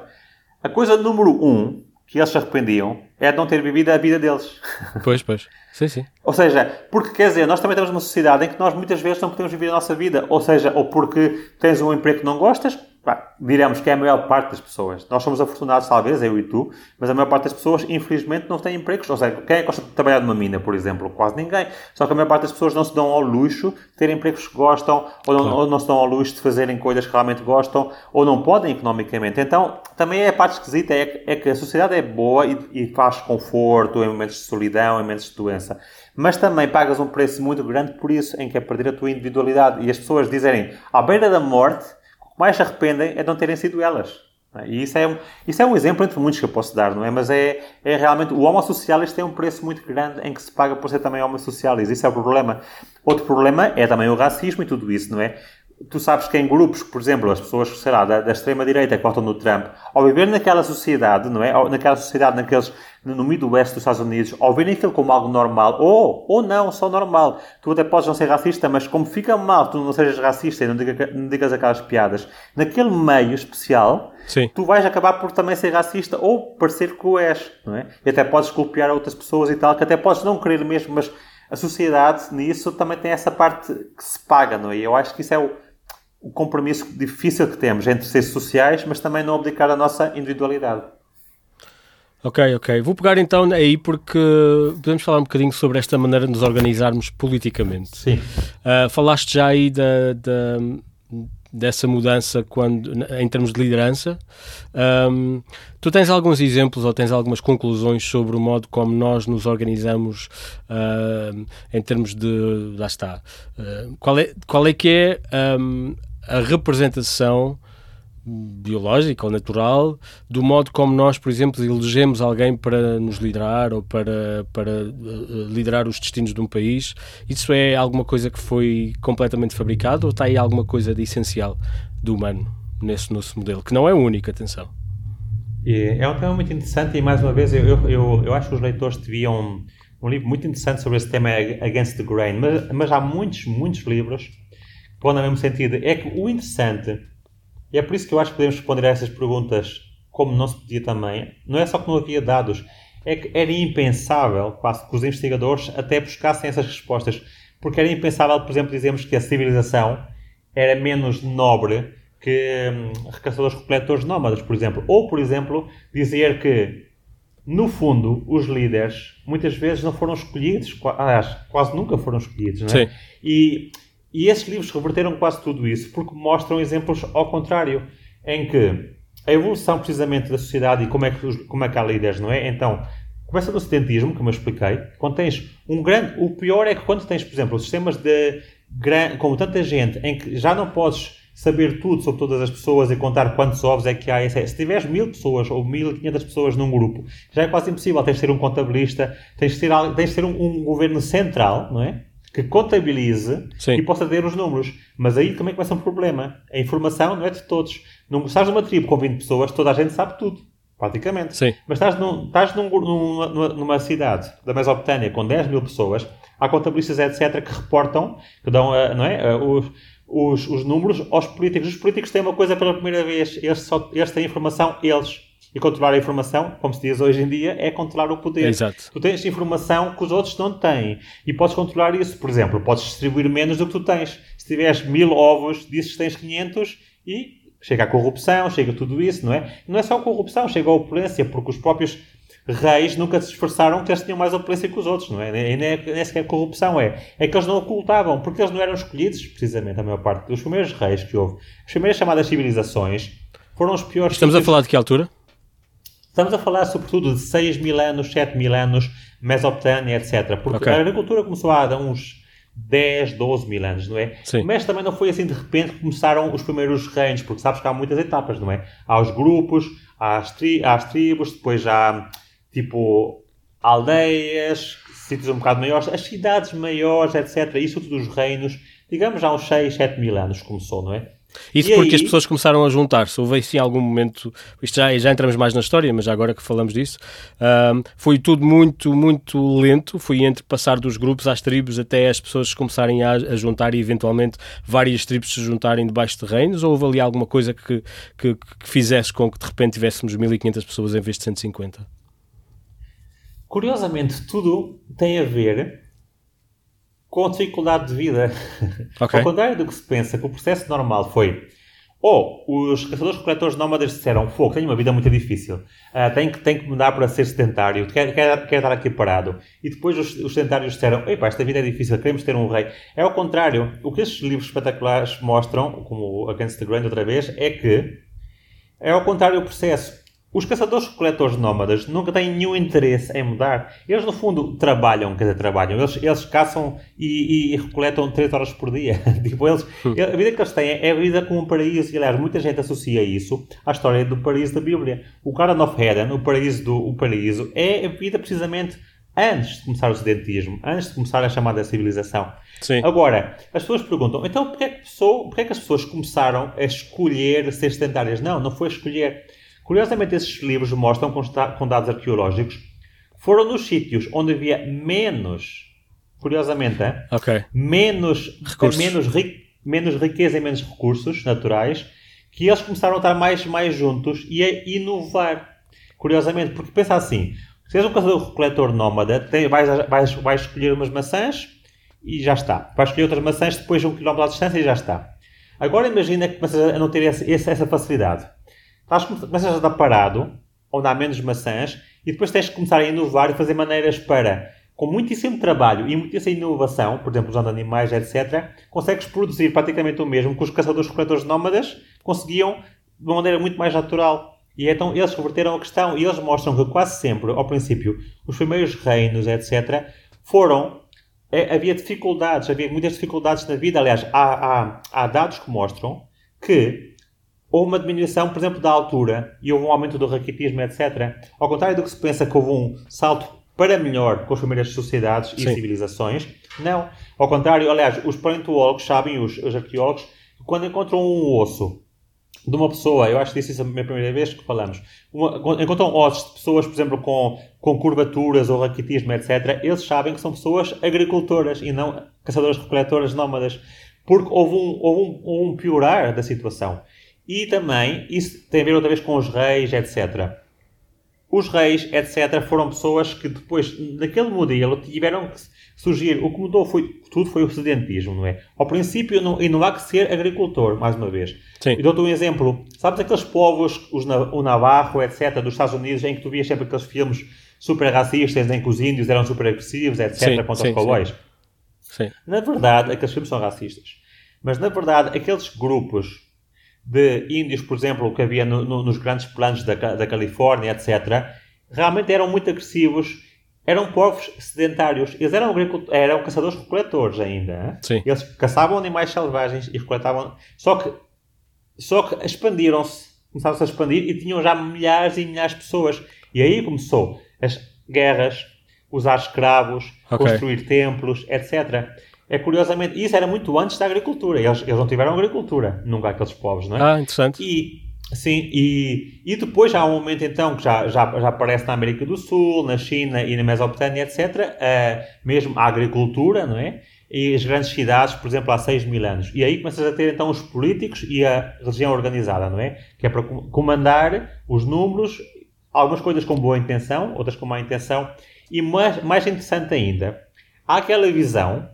A coisa número um que eles se arrependiam é de não ter vivido a vida deles. Pois, pois. Sim, sim. Ou seja, porque quer dizer, nós também temos uma sociedade em que nós muitas vezes não podemos viver a nossa vida. Ou seja, ou porque tens um emprego que não gostas, pá, diremos que é a maior parte das pessoas. Nós somos afortunados, talvez, eu e tu, mas a maior parte das pessoas, infelizmente, não tem empregos. Ou seja, quem é que gosta de trabalhar numa mina, por exemplo? Quase ninguém. Só que a maior parte das pessoas não se dão ao luxo de ter empregos que gostam, ou não, claro. ou não se dão ao luxo de fazerem coisas que realmente gostam, ou não podem economicamente. Então, também é a parte esquisita, é que, é que a sociedade é boa e, e faz conforto em momentos de solidão, em momentos de doença mas também pagas um preço muito grande por isso, em que é perder a tua individualidade. E as pessoas dizerem, à beira da morte, mais se arrependem é de não terem sido elas. É? E isso é, um, isso é um exemplo entre muitos que eu posso dar, não é? Mas é, é realmente. O homo socialis tem um preço muito grande em que se paga por ser também homo socialis. Isso é o problema. Outro problema é também o racismo e tudo isso, não é? Tu sabes que em grupos, por exemplo, as pessoas, sei lá, da, da extrema-direita que votam no Trump, ao viver naquela sociedade, não é? Naquela sociedade, naqueles, no Midwest dos Estados Unidos, ao verem aquilo como algo normal, ou, ou não, só normal, tu até podes não ser racista, mas como fica mal tu não sejas racista e não, diga, não digas aquelas piadas, naquele meio especial, Sim. tu vais acabar por também ser racista ou parecer que o és, não é? E até podes golpear outras pessoas e tal, que até podes não querer mesmo, mas a sociedade nisso também tem essa parte que se paga, não é? E eu acho que isso é o o compromisso difícil que temos entre ser sociais, mas também não abdicar a nossa individualidade. Ok, ok. Vou pegar então aí porque podemos falar um bocadinho sobre esta maneira de nos organizarmos politicamente. Sim. Uh, falaste já aí da, da, dessa mudança quando, em termos de liderança. Um, tu tens alguns exemplos ou tens algumas conclusões sobre o modo como nós nos organizamos uh, em termos de. Lá está. Uh, qual, é, qual é que é um, a representação biológica ou natural do modo como nós, por exemplo, elegemos alguém para nos liderar ou para, para uh, liderar os destinos de um país. Isso é alguma coisa que foi completamente fabricado ou está aí alguma coisa de essencial do humano nesse nosso modelo, que não é único, atenção. É um tema muito interessante e, mais uma vez, eu, eu, eu acho que os leitores deviam um livro muito interessante sobre esse tema Against the Grain, mas, mas há muitos, muitos livros vão no mesmo sentido. É que o interessante, e é por isso que eu acho que podemos responder a essas perguntas como não se podia também, não é só que não havia dados, é que era impensável quase que os investigadores até buscassem essas respostas, porque era impensável, por exemplo, dizermos que a civilização era menos nobre que hum, caçadores-coletores nómadas, por exemplo. Ou, por exemplo, dizer que, no fundo, os líderes muitas vezes não foram escolhidos, aliás, quase nunca foram escolhidos, não é? Sim. E e esses livros reverteram quase tudo isso, porque mostram exemplos ao contrário, em que a evolução precisamente da sociedade e como é que, como é que há líderes, não é? Então, começa do sedentismo, como eu expliquei, quando tens um grande... O pior é que quando tens, por exemplo, sistemas de... como tanta gente, em que já não podes saber tudo sobre todas as pessoas e contar quantos ovos é que há. É, se tiveres mil pessoas ou mil e quinhentas pessoas num grupo, já é quase impossível. Tens de ter um contabilista, tens de ter, tens de ter um, um governo central, não é? Que contabilize Sim. e possa ter os números. Mas aí também começa um problema. A informação não é de todos. Não, estás numa tribo com 20 pessoas, toda a gente sabe tudo. Praticamente. Sim. Mas estás, num, estás num, numa, numa, cidade da Mesopotâmia com 10 mil pessoas, há contabilistas, etc., que reportam, que dão uh, não é, uh, os, os, os números aos políticos. Os políticos têm uma coisa pela primeira vez. Eles, só, eles têm informação, eles. E controlar a informação, como se diz hoje em dia, é controlar o poder. Exato. Tu tens informação que os outros não têm. E podes controlar isso. Por exemplo, podes distribuir menos do que tu tens. Se tiveres mil ovos, dizes que tens 500 e chega a corrupção, chega tudo isso, não é? Não é só a corrupção, chega a opulência, porque os próprios reis nunca se esforçaram que eles tinham mais opulência que os outros, não é? Nem, nem, é, nem sequer corrupção é. É que eles não ocultavam, porque eles não eram escolhidos, precisamente, a maior parte dos primeiros reis que houve. As primeiras chamadas civilizações foram os piores. Estamos a falar de que altura? Estamos a falar, sobretudo, de 6 mil anos, 7 mil anos, Mesopotâmia, etc. Porque okay. a agricultura começou há uns 10, 12 mil anos, não é? Sim. Mas também não foi assim de repente que começaram os primeiros reinos, porque sabes que há muitas etapas, não é? Há os grupos, há as, tri há as tribos, depois há tipo aldeias, sítios um bocado maiores, as cidades maiores, etc. Isso tudo os reinos, digamos, há uns 6, 7 mil anos começou, não é? Isso e porque aí... as pessoas começaram a juntar-se. Houve sim algum momento, isto já, já entramos mais na história, mas agora que falamos disso, um, foi tudo muito, muito lento. Foi entre passar dos grupos às tribos até as pessoas começarem a, a juntar e eventualmente várias tribos se juntarem debaixo de reinos. Ou houve ali alguma coisa que, que, que fizesse com que de repente tivéssemos 1500 pessoas em vez de 150? Curiosamente, tudo tem a ver com dificuldade de vida. Okay. Ao contrário do que se pensa, que o processo normal foi ou os caçadores-coletores nómadas disseram fogo, tenho uma vida muito difícil, uh, tenho, que, tenho que mudar para ser sedentário, quero, quero, quero estar aqui parado. E depois os, os sedentários disseram, epá, esta vida é difícil, queremos ter um rei. É ao contrário, o que estes livros espetaculares mostram, como Against the Grain outra vez, é que é ao contrário o processo. Os caçadores-coletores nómadas nunca têm nenhum interesse em mudar. Eles, no fundo, trabalham, quer dizer, trabalham. Eles, eles caçam e, e, e recoletam 3 horas por dia. tipo, eles, hum. a vida que eles têm é a vida como um paraíso. E, aliás, muita gente associa isso à história do paraíso da Bíblia. O Garden of Eden, o paraíso, do, o paraíso é a vida precisamente antes de começar o sedentismo, antes de começar a chamada civilização. Sim. Agora, as pessoas perguntam, então porquê é, que pessoa, porquê é que as pessoas começaram a escolher ser sedentárias? Não, não foi escolher Curiosamente, esses livros mostram, com dados arqueológicos, foram nos sítios onde havia menos, curiosamente, okay. menos, menos, ri, menos riqueza e menos recursos naturais, que eles começaram a estar mais, mais juntos e a inovar. Curiosamente, porque pensa assim, se és um caçador-recoletor nómada, tem, vais, vais, vais escolher umas maçãs e já está. Vais escolher outras maçãs depois de um quilómetro de distância e já está. Agora imagina que começas a não ter essa, essa facilidade Estás, começas a estar parado, onde há menos maçãs, e depois tens que começar a inovar e fazer maneiras para, com muitíssimo trabalho e muitíssima inovação, por exemplo, usando animais, etc., consegues produzir praticamente o mesmo que os caçadores-coletores nómadas conseguiam de uma maneira muito mais natural. E então eles reverteram a questão e eles mostram que quase sempre, ao princípio, os primeiros reinos, etc., foram. É, havia dificuldades, havia muitas dificuldades na vida. Aliás, há, há, há dados que mostram que houve uma diminuição, por exemplo, da altura e houve um aumento do raquitismo, etc. Ao contrário do que se pensa que houve um salto para melhor com as primeiras sociedades e Sim. civilizações, não. Ao contrário, aliás, os paleontólogos sabem, os, os arqueólogos, quando encontram um osso de uma pessoa, eu acho que disse isso a minha primeira vez que falamos, uma, encontram ossos de pessoas, por exemplo, com, com curvaturas ou raquitismo, etc., eles sabem que são pessoas agricultoras e não caçadoras-recoletoras nómadas, porque houve um, houve um, um piorar da situação. E também, isso tem a ver outra vez com os reis, etc. Os reis, etc., foram pessoas que depois, naquele modelo, tiveram que surgir. O que mudou foi, tudo foi o sedentismo, não é? Ao princípio, não, e não há que ser agricultor, mais uma vez. Sim. E dou-te um exemplo. Sabes aqueles povos, os, o Navarro, etc., dos Estados Unidos, em que tu vias sempre aqueles filmes super racistas, em que os índios eram super agressivos, etc., sim, contra sim, os cowboys? Sim. sim. Na verdade, aqueles filmes são racistas. Mas, na verdade, aqueles grupos de índios, por exemplo, que havia no, no, nos grandes planos da, da Califórnia, etc., realmente eram muito agressivos. Eram povos sedentários. Eles eram, eram caçadores-recoletores ainda. Sim. Eles caçavam animais selvagens e recoletavam. Só que, só que expandiram-se. Começaram-se a expandir e tinham já milhares e milhares de pessoas. E aí começou as guerras, usar escravos, okay. construir templos, etc é curiosamente, isso era muito antes da agricultura. Eles, eles não tiveram agricultura, nunca aqueles povos, não é? Ah, interessante. E, sim, e, e depois há um momento então que já, já, já aparece na América do Sul, na China e na Mesopotâmia, etc., uh, mesmo a agricultura, não é? E as grandes cidades, por exemplo, há 6 mil anos. E aí começas a ter então os políticos e a religião organizada, não é? Que é para comandar os números, algumas coisas com boa intenção, outras com má intenção. E mais, mais interessante ainda, há aquela visão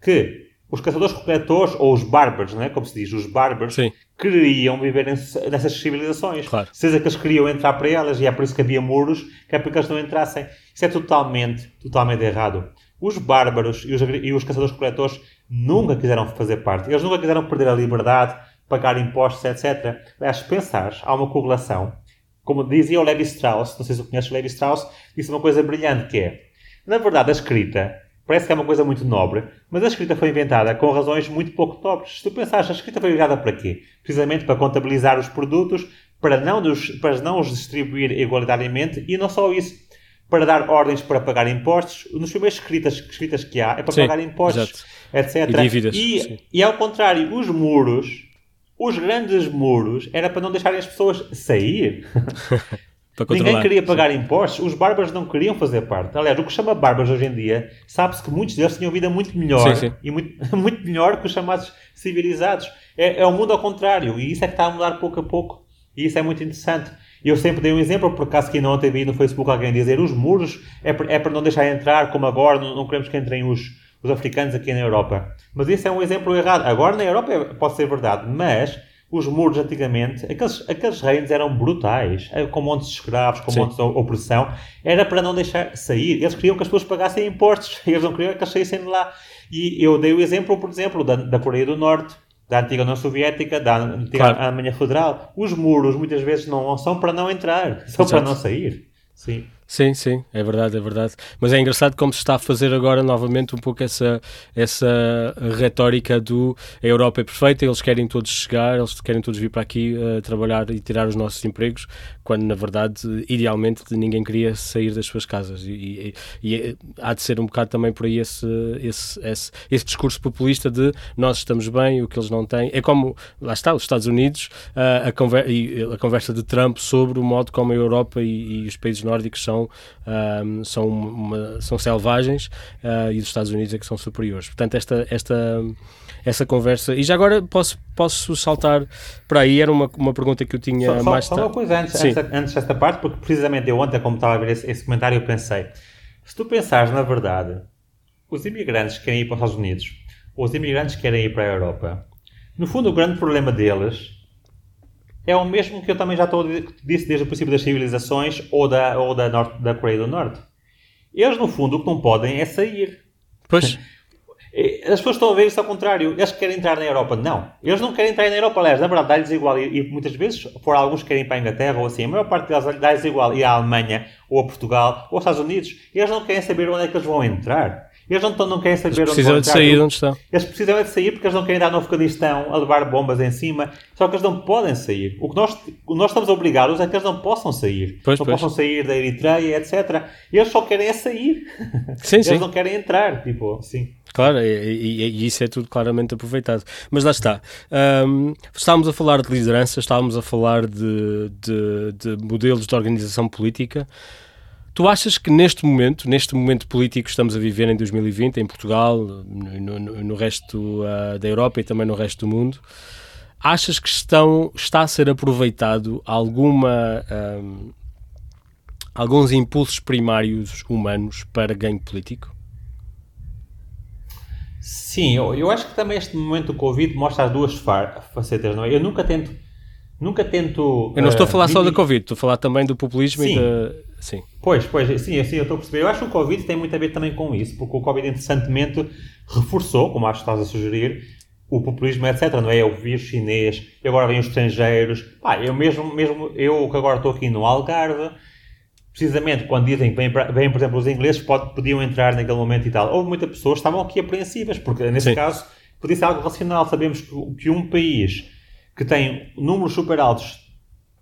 que os caçadores-coletores, ou os bárbaros, não é? como se diz, os bárbaros, Sim. queriam viver nessas civilizações. Claro. Seja que eles queriam entrar para elas, e é por isso que havia muros, que é para que eles não entrassem. Isso é totalmente, totalmente errado. Os bárbaros e os, e os caçadores-coletores nunca quiseram fazer parte. Eles nunca quiseram perder a liberdade, pagar impostos, etc. Aliás, se pensares, há uma correlação. Como dizia o Levi Strauss, não sei se conheces o Levi Strauss, disse uma coisa brilhante que é, na verdade, a escrita parece que é uma coisa muito nobre, mas a escrita foi inventada com razões muito pouco nobres. Se tu pensares, a escrita foi inventada para quê? Precisamente para contabilizar os produtos, para não, dos, para não os distribuir igualitariamente e não só isso, para dar ordens para pagar impostos. Nos primeiros escritas, escritas que há é para Sim, pagar impostos, etc. E dívidas, E, e ao contrário, os muros, os grandes muros, era para não deixarem as pessoas sair. Ninguém queria pagar impostos, os bárbaros não queriam fazer parte. Aliás, o que chama bárbaros hoje em dia, sabe-se que muitos deles tinham vida muito melhor Sim, sim. e muito, muito melhor que os chamados civilizados. É, é o mundo ao contrário e isso é que está a mudar pouco a pouco e isso é muito interessante. Eu sempre dei um exemplo, por acaso que não ontem vi no Facebook alguém dizer os muros é para, é para não deixar entrar, como agora, não, não queremos que entrem os, os africanos aqui na Europa. Mas isso é um exemplo errado. Agora na Europa é- pode ser verdade, mas os muros antigamente, aqueles, aqueles reinos eram brutais, eh, com montes de escravos, com Sim. montes de opressão, era para não deixar sair. Eles queriam que as pessoas pagassem impostos, eles não queriam que eles saíssem de lá. E eu dei o exemplo, por exemplo, da, da Coreia do Norte, da antiga União Soviética, da antiga Claro. Alemanha Federal. Os muros muitas vezes não são para não entrar, são para Exato. não sair. Sim. Sim, sim, é verdade, é verdade. Mas é engraçado como se está a fazer agora novamente um pouco essa, essa retórica do a Europa é perfeita, eles querem todos chegar, eles querem todos vir para aqui uh, trabalhar e tirar os nossos empregos, quando na verdade, idealmente, ninguém queria sair das suas casas. E, e- e há de ser um bocado também por aí esse, esse, esse, esse discurso populista de nós estamos bem, o que eles não têm. É como, lá está, os Estados Unidos, uh, a, conver a conversa de Trump sobre o modo como a Europa e, e os países nórdicos são, um, são, uma- são selvagens uh, e os Estados Unidos é que são superiores. Portanto, esta, esta, essa conversa. E já agora posso, posso saltar para aí, era uma, uma pergunta que eu tinha Só, só- mais só uma tarde. coisa antes, antes, antes desta parte, porque precisamente eu ontem, como estava a ver esse, esse comentário, eu pensei: se tu pensares na verdade, os imigrantes que querem ir para os Estados Unidos, ou os imigrantes que querem ir para a Europa, no fundo, o grande problema deles é o mesmo que eu também já estou disse desde o princípio das civilizações ou da, ou da, norte, da Coreia do Norte. Eles, no fundo, o que não podem é sair. Pois, As pessoas estão a ver isso ao contrário. Eles querem entrar na Europa. Não. Eles não querem entrar na Europa. Aliás, na verdade, dá-lhes igual. E, e muitas vezes, por alguns que querem ir para a Inglaterra ou assim, a maior parte deles dá-lhes igual ir à Alemanha ou a Portugal ou aos Estados Unidos. Eles não querem saber onde é que eles vão entrar. Eles não, não querem saber onde vão precisam de sair de onde estão. Eles precisam é de sair porque eles não querem andar no Afeganistão a levar bombas em cima. Só que eles não podem sair. O que nós, o que nós estamos a obrigá-los é que eles não possam sair. Pois, não pois. possam sair da Eritreia, etc. Eles só querem é sair. Sim, Eles sim. não querem entrar. Tipo, sim. Claro, e, e- isso é tudo claramente aproveitado. Mas lá está. Ahm, estávamos a falar de liderança, estávamos a falar de, de- de modelos de organização política. Tu achas que neste momento, neste momento político que estamos a viver em 2020, em Portugal, no, no- no resto ah, da Europa e também no resto do mundo, achas que estão, está a ser aproveitado alguma, ahm, alguns impulsos primários humanos para ganho político? Sim, eu, eu acho que também este momento do Covid mostra as duas fa- facetas, não é? Eu nunca tento. Nunca tento. Eu não estou a eh, falar só da Covid, estou a falar também do populismo Sim. e da. Sim. Pois, pois, sim, sim, eu estou a perceber. Eu acho que o Covid tem muito a ver também com isso, porque o Covid, interessantemente, reforçou, como acho que estás a sugerir, o populismo, etc. Não é? O vírus chinês, e agora vêm os estrangeiros. Pá, eu mesmo, mesmo eu que agora estou aqui no Algarve, precisamente quando dizem que vêm, vêm, por exemplo, os ingleses pode, podiam entrar naquele momento e tal, houve muitas pessoas que estavam aqui apreensivas, porque nesse Sim. caso podia ser algo racional. Sabemos que, que um país que tem números super altos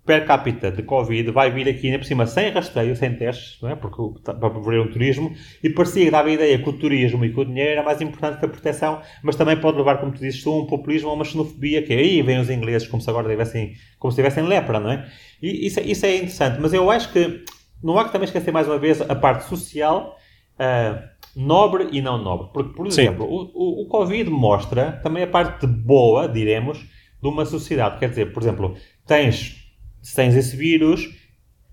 per capita de Covid vai vir aqui ainda por cima sem rastreio, sem testes, não é? Porque tá- para promover o turismo, e parecia que dava a ideia que o turismo e que o dinheiro era mais importante que a proteção, mas também pode levar, como tu dizes, a um populismo ou uma xenofobia, que aí vêm os ingleses como se agora tivessem, como se tivessem lepra, não é? E isso, é- isso é interessante, mas eu acho que não há que também esquecer mais uma vez a parte social, ah, nobre e não nobre. Porque, por exemplo, o, o, o Covid mostra também a parte boa, diremos, de uma sociedade. Quer dizer, por exemplo, tens, se tens esse vírus,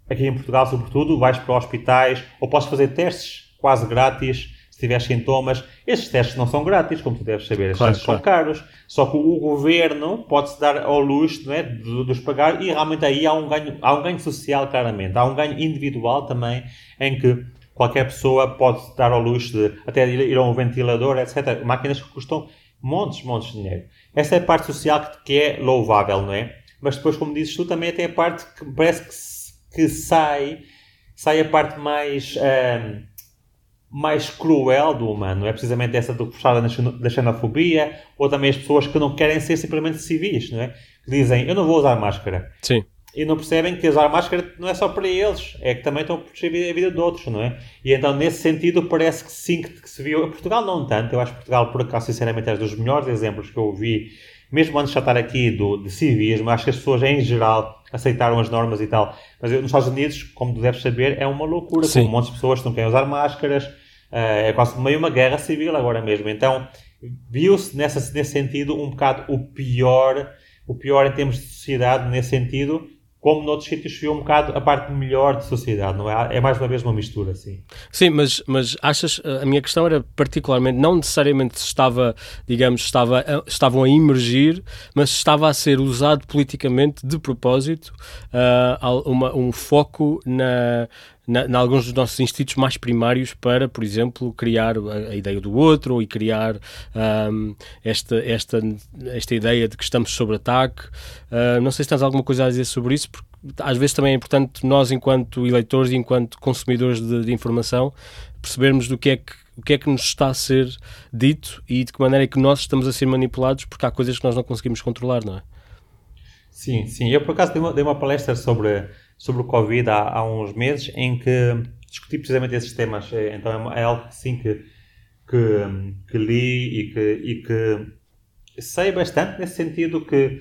aqui em Portugal sobretudo, vais para hospitais ou podes fazer testes quase grátis se tiver sintomas. Esses testes não são grátis, como tu deves saber, esses claro, testes claro. são caros. Só que o governo pode-se dar ao luxo não é, de, de, os pagar e realmente aí há um, ganho, há um ganho social, claramente. Há um ganho individual também, em que qualquer pessoa pode dar ao luxo de até ir a um ventilador, etc. Máquinas que custam montes, montes de dinheiro. Essa é a parte social que, que é louvável, não é? Mas depois, como dizes tu, também tem a parte que parece que, que sai, sai a parte mais, um, mais cruel do humano. É precisamente essa do que fala da xenofobia, ou também as pessoas que não querem ser simplesmente civis, não é? Que dizem, eu não vou usar máscara. Sim e não percebem que usar máscara não é só para eles, é que também estão a proteger a vida de outros, não é? E então, nesse sentido, parece que sim, que se viu. Portugal não tanto, eu acho que Portugal, por acaso, sinceramente, é dos melhores exemplos que eu vi, mesmo antes de já estar aqui, do, de civismo, acho que as pessoas em geral aceitaram as normas e tal. Mas nos Estados Unidos, como tu deves saber, é uma loucura, com um monte de pessoas que não querem usar máscaras, eh, é quase meio uma guerra civil agora mesmo. Então, viu-se nesse sentido um bocado o pior, o pior em termos de sociedade nesse sentido como noutros sítios se vê um bocado a parte melhor de sociedade, não é? É mais uma vez uma mistura, sim. Sim, mas, mas achas, a minha questão era particularmente, não necessariamente se estava, digamos, estava, estavam a emergir, mas estava a ser usado politicamente de propósito uh, uma, um foco na, na, alguns dos nossos institutos mais primários para, por exemplo, criar a, a ideia do outro e criar um, esta, esta, esta ideia de que estamos sob ataque. Uh, não sei se tens alguma coisa a dizer sobre isso, porque às vezes também é importante nós, enquanto eleitores e enquanto consumidores de, de informação, percebermos do que é que o que é que nos está a ser dito e de que maneira é que nós estamos a ser manipulados, porque há coisas que nós não conseguimos controlar, não é? Sim, sim. Eu, por acaso, dei uma, dei uma palestra sobre sobre o Covid há, há uns meses, em que discuti precisamente esses temas. É, então é, é algo sim que, que, que li e que, e que sei bastante nesse sentido que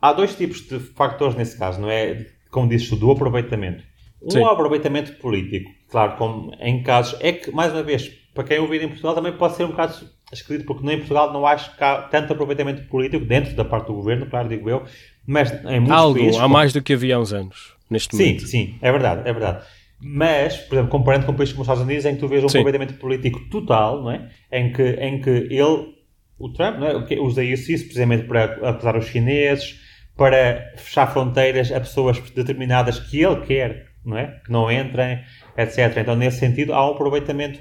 há dois tipos de factores nesse caso, não é? Como tu, do aproveitamento. Um Sim. é aproveitamento político, claro, como em casos, é que, mais uma vez, para quem ouvir em Portugal também pode ser um bocado escrito, porque nem em Portugal não acho que há tanto aproveitamento político dentro da parte do governo, claro, digo eu, mas em muitos Algo, países... há mais do que havia há uns anos, neste sim, momento. Sim, sim, é verdade, é verdade. Mas, por exemplo, comparando com países como os Estados Unidos, em que tu vês um sim. aproveitamento político total, não é? Em que, em que ele, o Trump, não é? usa isso, isso precisamente para acusar os chineses, para fechar fronteiras a pessoas determinadas que ele quer, não é? Que não entrem, etc. Então, nesse sentido, há um aproveitamento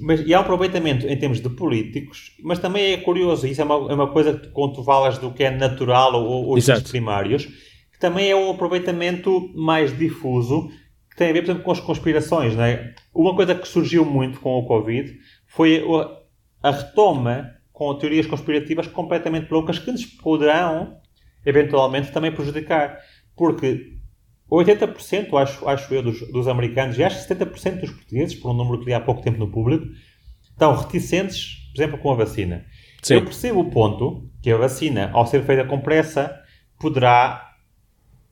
mas, e há um aproveitamento em termos de políticos, mas também é curioso, isso é uma, é uma coisa que quando tu falas do que é natural ou, ou os primários, que também é um aproveitamento mais difuso, que tem a ver, por exemplo, com as conspirações. Não é? Uma coisa que surgiu muito com o Covid foi a, a retoma com teorias conspirativas completamente loucas que nos poderão, eventualmente, também prejudicar. Porque 80%, acho, acho eu, dos, dos americanos e acho que 70% dos portugueses, por um número que li há pouco tempo no público, estão reticentes, por exemplo, com a vacina. Sim. Eu percebo o ponto que a vacina, ao ser feita com pressa, poderá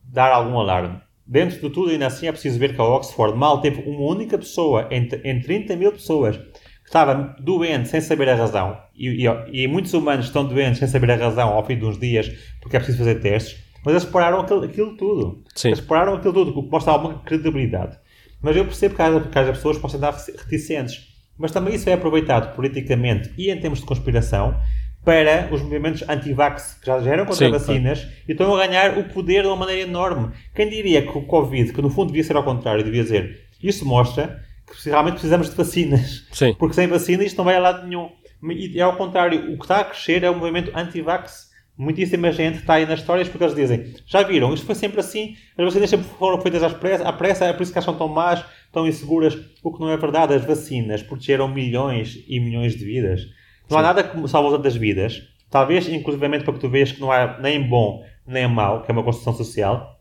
dar algum alarme. Dentro de tudo, ainda assim, é preciso ver que a Oxford mal teve uma única pessoa entre, em 30 mil pessoas que estava doente sem saber a razão, e, e, e muitos humanos estão doentes sem saber a razão ao fim de uns dias porque é preciso fazer testes mas eles pararam aquilo, aquilo tudo. Sim. Eles pararam aquilo tudo, o que mostra alguma credibilidade. Mas eu percebo que haja, que haja pessoas possam estar reticentes. Mas também isso é aproveitado politicamente e em termos de conspiração para os movimentos anti-vax que já eram contra Sim, vacinas claro. e estão a ganhar o poder de uma maneira enorme. Quem diria que o Covid, que no fundo devia ser ao contrário, devia dizer, isso mostra que realmente precisamos de vacinas. Sim. Porque sem vacinas isto não vai a lado nenhum. E ao contrário, o que está a crescer é o movimento anti-vax Muitíssima gente está aí nas histórias porque eles dizem: já viram, isto foi sempre assim, as vacinas sempre foram feitas às pressa, à pressa, é por isso que acham tão más, tão inseguras. O que não é verdade, as vacinas protegeram milhões e milhões de vidas. Não Sim. há nada que salve das vidas. Talvez, inclusivamente, para que tu vejas que não há nem bom nem mau, que é uma construção social,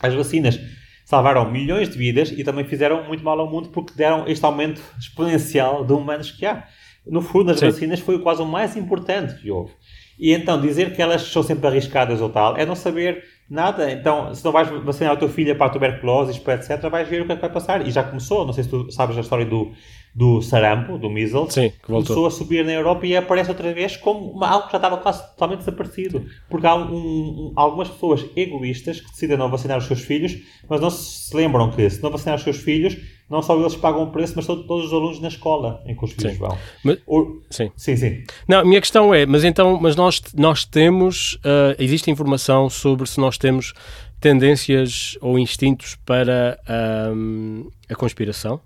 as vacinas salvaram milhões de vidas e também fizeram muito mal ao mundo porque deram este aumento exponencial de humanos que há. No fundo, as Sim. vacinas foi quase o mais importante que houve. E então dizer que elas são sempre arriscadas ou tal é não saber nada. Então, se não vais vacinar a tua filha para a tuberculose, etc., vais ver o que é que vai passar. E já começou, não sei se tu sabes a história do, do sarampo, do measles, Sim, que voltou. começou a subir na Europa e aparece outra vez como uma- algo que já estava quase totalmente desaparecido. Porque há um- um- algumas pessoas egoístas que decidem não vacinar os seus filhos, mas não se lembram que se não vacinar os seus filhos, não só eles pagam o preço, mas todo- todos os alunos na escola em que os filhos Sim. vão. Mas- O- Sim. sim, sim. Não, a minha questão é, mas então, mas nós, nós temos, ah, existe informação sobre se nós temos tendências ou instintos para ahm, a conspiração?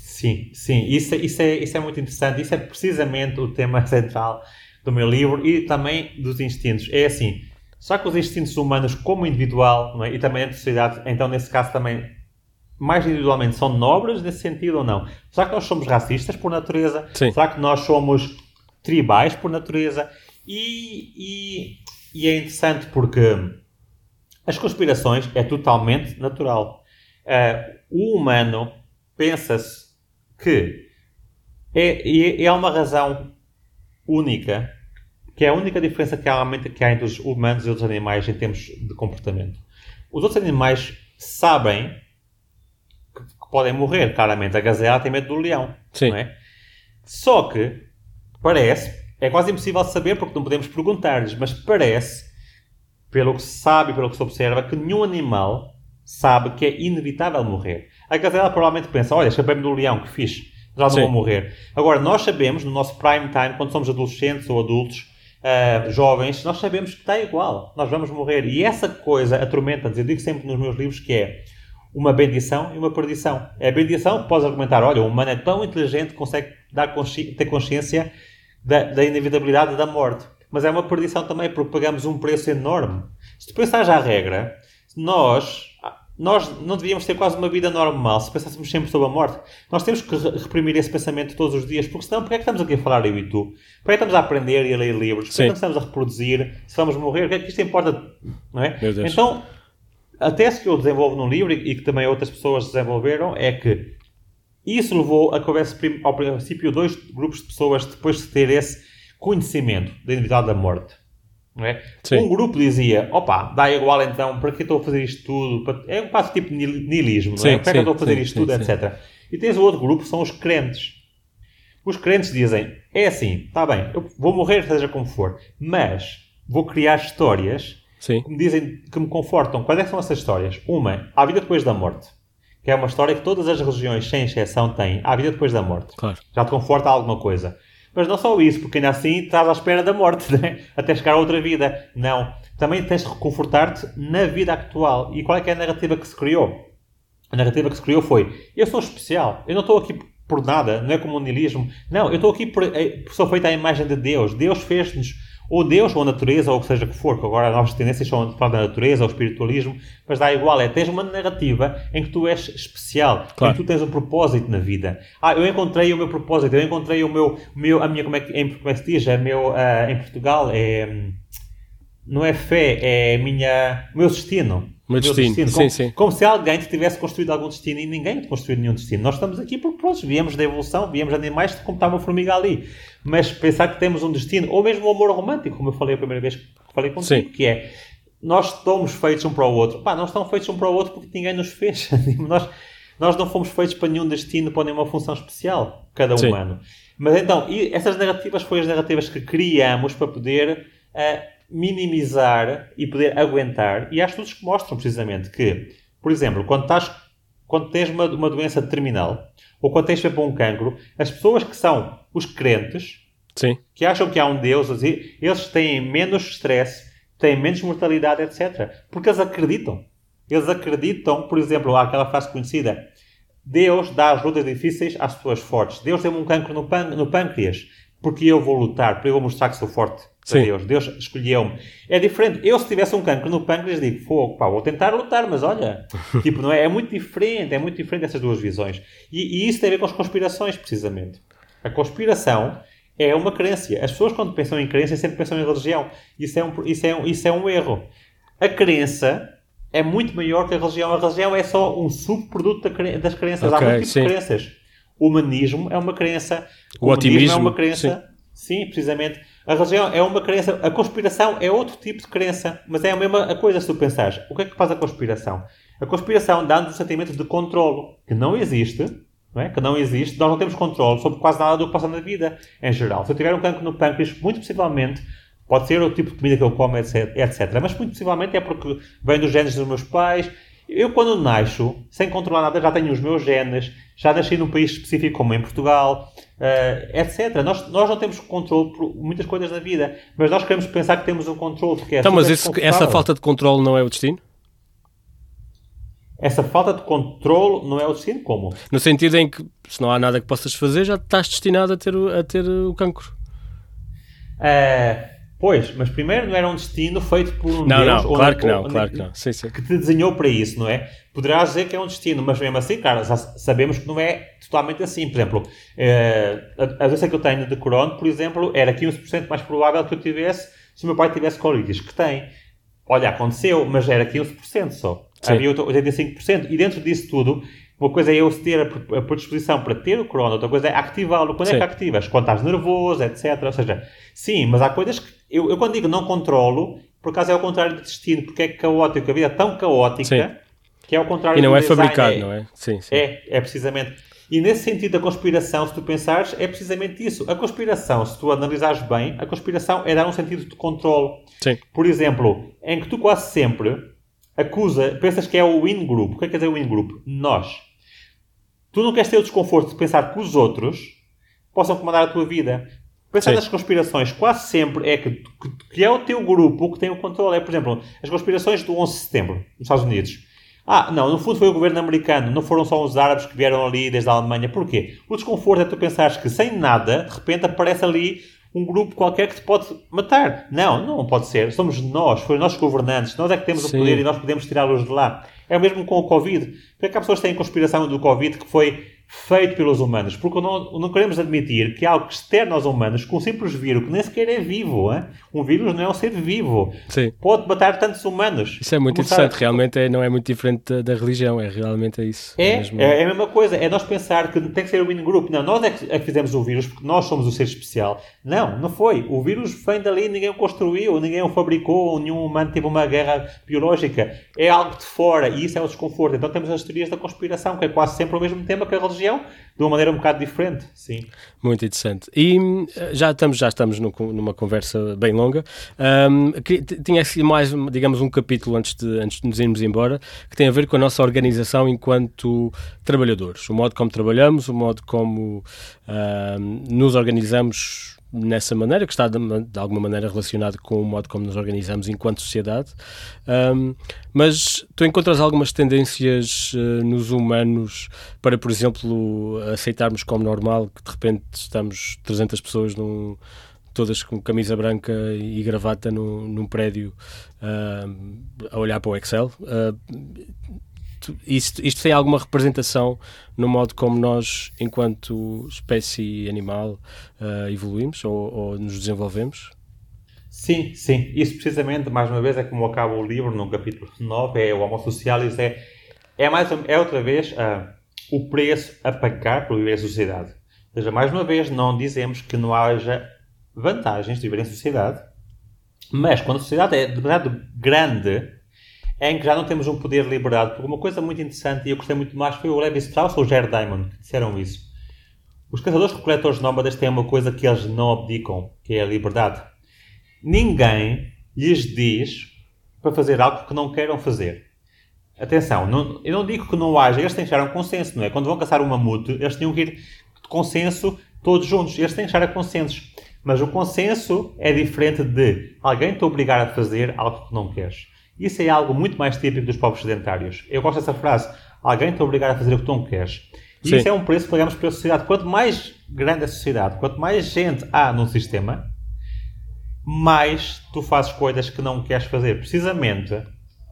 Sim, sim, isso, é- isso, é, isso é muito interessante. Isso é precisamente o tema central do meu livro e também dos instintos. É assim, só que os instintos humanos, como individual não é? e também a sociedade, então nesse caso também, mais individualmente, são nobres nesse sentido ou não? Será que nós somos racistas por natureza? Sim. Será que nós somos tribais por natureza? E, e, e é interessante porque as conspirações é totalmente natural. Ah, o humano pensa-se que é, e é uma razão única, que é a única diferença que há, realmente que há entre os humanos e os animais em termos de comportamento. Os outros animais sabem podem morrer, claramente. A gazela tem medo do leão. Sim. Não é? Só que parece, é quase impossível saber porque não podemos perguntar-lhes, mas parece, pelo que se sabe e pelo que se observa, que nenhum animal sabe que é inevitável morrer. A gazela provavelmente pensa, olha, escapei-me do leão, que fixe, já não Sim. vou morrer. Agora, nós sabemos, no nosso prime time, quando somos adolescentes ou adultos, ah, jovens, nós sabemos que está igual, nós vamos morrer. E essa coisa atormenta-nos, eu digo sempre nos meus livros que é uma bendição e uma perdição. É a bendição que podes argumentar, olha, o humano é tão inteligente que consegue dar consci- ter consciência da, da inevitabilidade da morte. Mas é uma perdição também porque pagamos um preço enorme. Se tu pensares à regra, nós, nós não devíamos ter quase uma vida normal se pensássemos sempre sobre a morte. Nós temos que re- reprimir esse pensamento todos os dias, porque senão, porque é que estamos aqui a falar eu e tu? Porque é que estamos a aprender e a ler livros? Porque é que estamos a reproduzir? Se vamos morrer, o que é que isto importa? Não é? Então, a tese que eu desenvolvo no livro e que também outras pessoas desenvolveram é que isso levou a que houvesse ao princípio dois grupos de pessoas depois de ter esse conhecimento da individualidade da morte. É? Um grupo dizia, opa, dá igual então, para que estou a fazer isto tudo? É um quase tipo nihilismo, não é? Sim, Para que estou a fazer sim, isto sim, tudo, etc. E tens o outro grupo, são os crentes. Os crentes dizem, é assim, está bem, eu vou morrer, seja como for, mas vou criar histórias Sim. que me dizem, que me confortam. Quais é que são essas histórias? Uma, há vida depois da morte. Que é uma história que todas as religiões, sem exceção, têm. Há vida depois da morte. Claro. Já te conforta alguma coisa. Mas não só isso, porque ainda assim estás à espera da morte, né? até chegar a outra vida. Não. Também tens de reconfortar-te na vida actual. E qual é é a narrativa que se criou? A narrativa que se criou foi: eu sou especial, eu não estou aqui por nada, não é como o niilismo. Não, eu estou aqui por, eh, sou feito à imagem de Deus. Deus fez-nos, ou Deus, ou a natureza, ou o que seja que for, que agora as nossas tendências são para da natureza, ou espiritualismo, mas dá igual, é tens uma narrativa em que tu és especial, Claro. em que tu tens um propósito na vida. Ah, eu encontrei o meu propósito, eu encontrei o meu, o meu a minha, como é que, em, como é que se diz? É meu, ah, em Portugal é. Não é fé, é a minha, o meu destino. O meu destino, sim, Como, sim. como se alguém te tivesse construído algum destino e ninguém te construiu nenhum destino. Nós estamos aqui porque, pronto, viemos da evolução, viemos de animais como está uma formiga ali. Mas pensar que temos um destino, ou mesmo o amor romântico, como eu falei a primeira vez que falei contigo, Sim. que é nós estamos feitos um para o outro. Pá, nós estamos feitos um para o outro porque ninguém nos fez. nós, nós não fomos feitos para nenhum destino, para nenhuma função especial, cada Sim. humano. Mas então, essas narrativas foram as narrativas que criamos para poder ah, minimizar e poder aguentar. E há estudos que mostram precisamente que, por exemplo, quando, estás, quando tens uma, uma doença terminal ou quando tens sempre um cancro, as pessoas que são os crentes, Sim. que acham que há um Deus, eles têm menos stress, têm menos mortalidade, etc. Porque eles acreditam. Eles acreditam, por exemplo, há aquela frase conhecida: Deus dá as lutas difíceis às pessoas fortes. Deus deu-me um cancro no, pân- no pâncreas, porque eu vou lutar, para eu vou mostrar que sou forte. Para Sim. Deus. Deus escolheu-me. É diferente. Eu, se tivesse um cancro no pâncreas, digo: Fogo, pá, vou tentar lutar, mas olha. tipo, não é? É muito diferente. É muito diferente essas duas visões. E, e isso tem a ver com as conspirações, precisamente. A conspiração é uma crença. As pessoas, quando pensam em crença, sempre pensam em religião. Isso é um, isso é um, isso é um erro. A crença é muito maior que a religião. A religião é só um subproduto das crenças. Ok, Há muitos sim. de crenças. O humanismo é uma crença. O comunismo otimismo, é uma crença. Sim. precisamente. A religião é uma crença. A conspiração é outro tipo de crença. Mas é a mesma coisa se tu pensares. O que é que faz a conspiração? A conspiração dá-nos um sentimento de controlo que não existe. não é? que não existe, nós não temos controle sobre quase nada do que passa na vida em geral. Se eu tiver um cancro no pâncreas, muito possivelmente Pode ser o tipo de comida que eu como, etc, etc. Mas muito possivelmente é porque vem dos genes dos meus pais. Eu, quando nasço, sem controlar nada, já tenho os meus genes, já nasci num país específico como em Portugal, uh, etc. Nós, nós não temos controle por muitas coisas na vida, mas nós queremos pensar que temos um controle. Que é então, mas esse, essa falta de controle não é o destino? Essa falta de controle não é o destino? Como? No sentido em que, se não há nada que possas fazer, já estás destinado a ter, a ter o cancro. Uh, Pois, mas primeiro não era um destino feito por um não, Deus não, claro que não, claro que não. Sim, sim. que te desenhou para isso, não é? Poderás dizer que é um destino, mas mesmo assim, cara, sabemos que não é totalmente assim. Por exemplo, eh, a, a doença que eu tenho de Crohn, por exemplo, era 15% mais provável que eu tivesse se o meu pai tivesse colitis, que tem. Olha, aconteceu, mas era 15% só. Sim. Havia 85%. E dentro disso tudo, uma coisa é eu ter a predisposição para ter o corona, outra coisa é ativá-lo. Quando sim. é que ativas? Quando estás nervoso, etc. Ou seja, sim, mas há coisas que. Eu, eu quando digo não controlo, por acaso é o contrário do destino, porque é caótico. A vida é tão caótica sim. que é o contrário E não é fabricado, é, não é? Sim, sim. É, é precisamente. E nesse sentido da conspiração, se tu pensares, é precisamente isso. A conspiração, se tu analisares bem, a conspiração é dar um sentido de controle. Sim. Por exemplo, em que tu quase sempre acusa, pensas que é o in group. O que é que quer dizer o in group? Nós. Tu não queres ter o desconforto de pensar que os outros possam comandar a tua vida. Pensar nas conspirações quase sempre é que, que, que, é o teu grupo que tem o controle. É, por exemplo, as conspirações do 11 de setembro, nos Estados Unidos. Ah, não, no fundo foi o governo americano, não foram só os árabes que vieram ali desde a Alemanha. Porquê? O desconforto é tu pensares que sem nada, de repente aparece ali um grupo qualquer que te pode matar. Não, não pode ser. Somos nós, foram nós governantes, nós é que temos Sim. o poder e nós podemos tirá-los de lá. É o mesmo com o Covid. Porque é que há pessoas que têm conspiração do Covid que foi feito pelos humanos, porque não, não queremos admitir que algo externo aos humanos, com um simples vírus, que nem sequer é vivo, hein? um vírus não é um ser vivo, Sim. pode matar tantos humanos. Isso é muito interessante, a... realmente é, não é muito diferente da, da, religião, é realmente é isso. É, é, mesmo... é, a mesma coisa, é nós pensar que tem que ser o in group, não, nós é que, é que fizemos o vírus porque nós somos o ser especial. Não, não foi. O vírus vem dali, ninguém o construiu, ninguém o fabricou, nenhum humano teve uma guerra biológica. É algo de fora e isso é o desconforto. Então temos as teorias da conspiração, que é quase sempre o mesmo tema que a religião, de uma maneira um bocado diferente, sim. Muito interessante. E eh, já estamos, já estamos no, numa conversa bem longa. Um, tinha aqui mais, digamos, um capítulo antes de, antes de nos irmos embora, que tem a ver com a nossa organização enquanto trabalhadores. O modo como trabalhamos, o modo como um, nos organizamos nessa maneira, que está de, de, alguma maneira relacionado com o modo como nos organizamos enquanto sociedade. Um, mas tu encontras algumas tendências uh, nos humanos para, por exemplo, aceitarmos como normal que de repente estamos 300 pessoas num, todas com camisa branca e gravata num, num prédio uh, a olhar para o Excel. Uh, isto, isto tem alguma representação no modo como nós, enquanto espécie animal, uh, evoluímos ou, ou, nos desenvolvemos? Sim, sim. Isso precisamente, mais uma vez, é como acaba o livro no capítulo 9, é o Homo Socialis, é, é, mais, é outra vez uh, o preço a pagar por viver em sociedade. Ou seja, mais uma vez, não dizemos que não haja vantagens de viver em sociedade, mas quando a sociedade é de verdade grande, em que já não temos um poder liberado. Porque uma coisa muito interessante, e eu gostei muito mais, foi o Levi Strauss ou o Jared Diamond que disseram isso. Os caçadores-recoletores nómadas têm uma coisa que eles não abdicam, que é a liberdade. Ninguém lhes diz para fazer algo que não queiram fazer. Atenção, não, eu não digo que não haja, eles têm que chegar a um consenso, não é? Quando vão caçar um mamute, eles têm que ir de consenso todos juntos, eles têm que chegar a consensos. Mas o consenso é diferente de alguém te obrigar a fazer algo que não queres. Isso é algo muito mais típico dos povos sedentários. Eu gosto dessa frase. Alguém te obrigar a fazer o que tu não queres. E Sim. isso é um preço que pagamos pela sociedade. Quanto mais grande a sociedade, quanto mais gente há num sistema, mais tu fazes coisas que não queres fazer. Precisamente,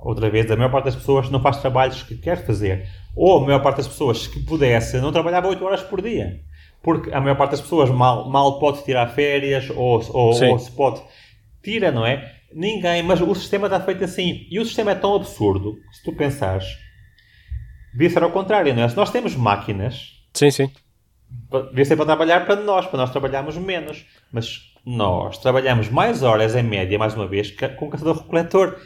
outra vez, a maior parte das pessoas não faz trabalhos que quer fazer. Ou a maior parte das pessoas que pudesse não trabalhava 8 horas por dia. Porque a maior parte das pessoas mal, mal pode tirar férias ou, ou, ou se pode. Tira, não é? Ninguém, mas o sistema está feito assim. E o sistema é tão absurdo, se tu pensares, devia ser ao contrário, não é? Se nós temos máquinas. Sim, sim. Devia ser para trabalhar para nós, para nós trabalharmos menos. Mas nós trabalhamos mais horas em média, mais uma vez, com o caçador-recoletor.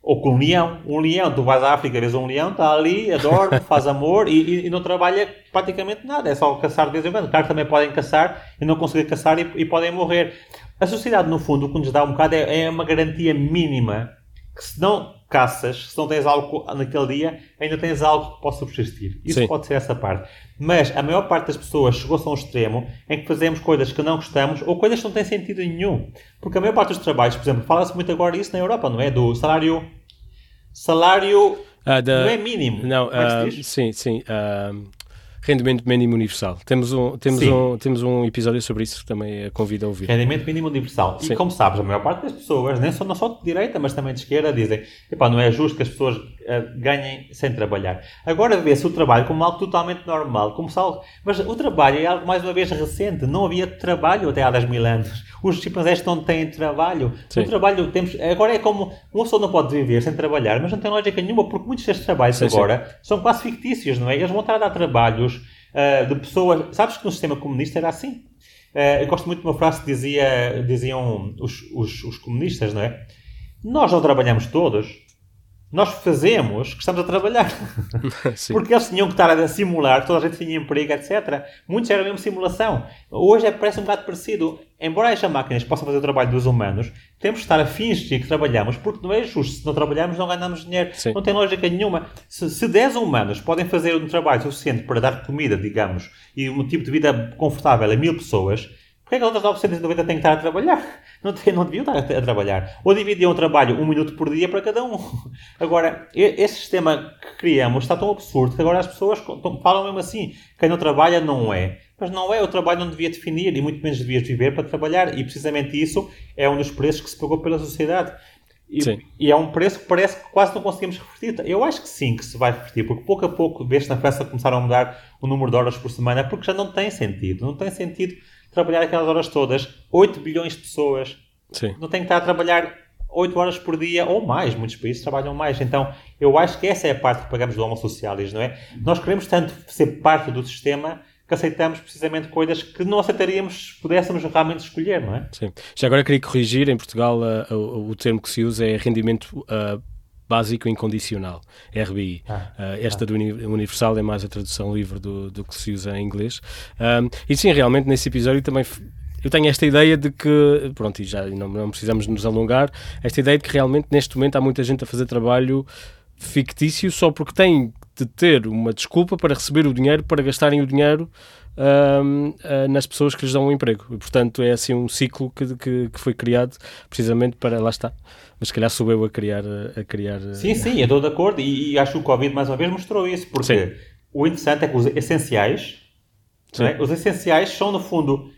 Ou com um leão. Um leão, tu vais à África, vês um leão, está ali, adora, faz amor e, e, e, não trabalha praticamente nada. É só caçar de vez em quando. Claro que também podem caçar e não conseguir caçar e, e podem morrer. A sociedade, no fundo, o que nos dá um bocado é, é uma garantia mínima que se não caças, se não tens algo naquele dia, ainda tens algo que possa subsistir. Isso Sim. pode ser essa parte. Mas a maior parte das pessoas chegou-se a um extremo em que fazemos coisas que não gostamos ou coisas que não têm sentido nenhum. Porque a maior parte dos trabalhos, por exemplo, fala-se muito agora isso na Europa, não é? Do salário. Salário. Uh, da, não é mínimo. Não, uh, sim, sim. Uh, Rendimento mínimo universal. Temos um, temos um, temos um episódio sobre isso que também convido a ouvir. Rendimento mínimo universal. Sim. E como sabes, a maior parte das pessoas, nem só, não só de direita, mas também de esquerda, dizem epá, não é justo que as pessoas uh, ganhem sem trabalhar. Agora vê-se o trabalho como algo totalmente normal. Como algo... Mas o trabalho é algo, mais uma vez, recente. Não havia trabalho até há 10 mil anos. Os chimpanzés não têm trabalho. Sim. O trabalho temos... Agora é como... Uma pessoa não pode viver sem trabalhar, mas não tem lógica nenhuma, porque muitos destes trabalhos sim, agora sim. são quase fictícios, não é? Eles vão estar a dar trabalhos uh, de pessoas. Sabes que no sistema comunista era assim? Uh, eu gosto muito de uma frase que dizia, diziam os, os, os comunistas, não é? Nós não trabalhamos todos, nós fazemos que estamos a trabalhar. Porque eles tinham que estar a simular, toda a gente tinha emprego, etc. Muitos eram mesmo simulação. Hoje é, parece um bocado parecido. Embora haja máquinas possam fazer o trabalho dos humanos, temos que estar a fingir que trabalhamos, porque não é justo. Se não trabalharmos, não ganhamos dinheiro. Sim. Não tem lógica nenhuma. Se, se 10 humanos podem fazer um trabalho suficiente para dar comida, digamos, e um tipo de vida confortável a mil pessoas, Porquê é que as outras 990 têm que estar a trabalhar? Não, tem, não deviam estar a, a, trabalhar. Ou dividiam o trabalho um minuto por dia para cada um. Agora, esse sistema que criamos está tão absurdo que agora as pessoas falam mesmo assim. Quem não trabalha não é. Mas não é, o trabalho não devia definir e muito menos devias viver para trabalhar. E precisamente isso é um dos preços que se pagou pela sociedade. E, e, é um preço que parece que quase não conseguimos revertir. Eu acho que sim, que se vai revertir, porque pouco a pouco, vês na festa começaram a mudar o número de horas por semana, porque já não tem sentido. Não tem sentido trabalhar aquelas horas todas. 8 bilhões de pessoas. Sim. Não tem que estar a trabalhar 8 horas por dia ou mais. Muitos países trabalham mais. Então, eu acho que essa é a parte que pagamos do Homo Socialis, não é? Nós queremos tanto ser parte do sistema que aceitamos precisamente coisas que não aceitaríamos se pudéssemos realmente escolher, não é? Sim. Já agora queria corrigir, em Portugal o, o, termo que se usa é rendimento uh, básico incondicional, RBI. Ah, uh, esta ah. do Universal é mais a tradução livre do, do que se usa em inglês. Um, e sim, realmente nesse episódio também eu tenho esta ideia de que, pronto, e já não, não, precisamos nos alongar, esta ideia de que realmente neste momento há muita gente a fazer trabalho fictício só porque tem de ter uma desculpa para receber o dinheiro, para gastarem o dinheiro um, uh, ah, nas pessoas que lhes dão um emprego. E, portanto, é assim um ciclo que, que, que foi criado precisamente para, lá está, mas se calhar sou eu a criar. A criar sim, sim, eu estou de acordo e, e, acho que o Covid mais uma vez mostrou isso, porque sim. o interessante é que os essenciais, é? os essenciais são no fundo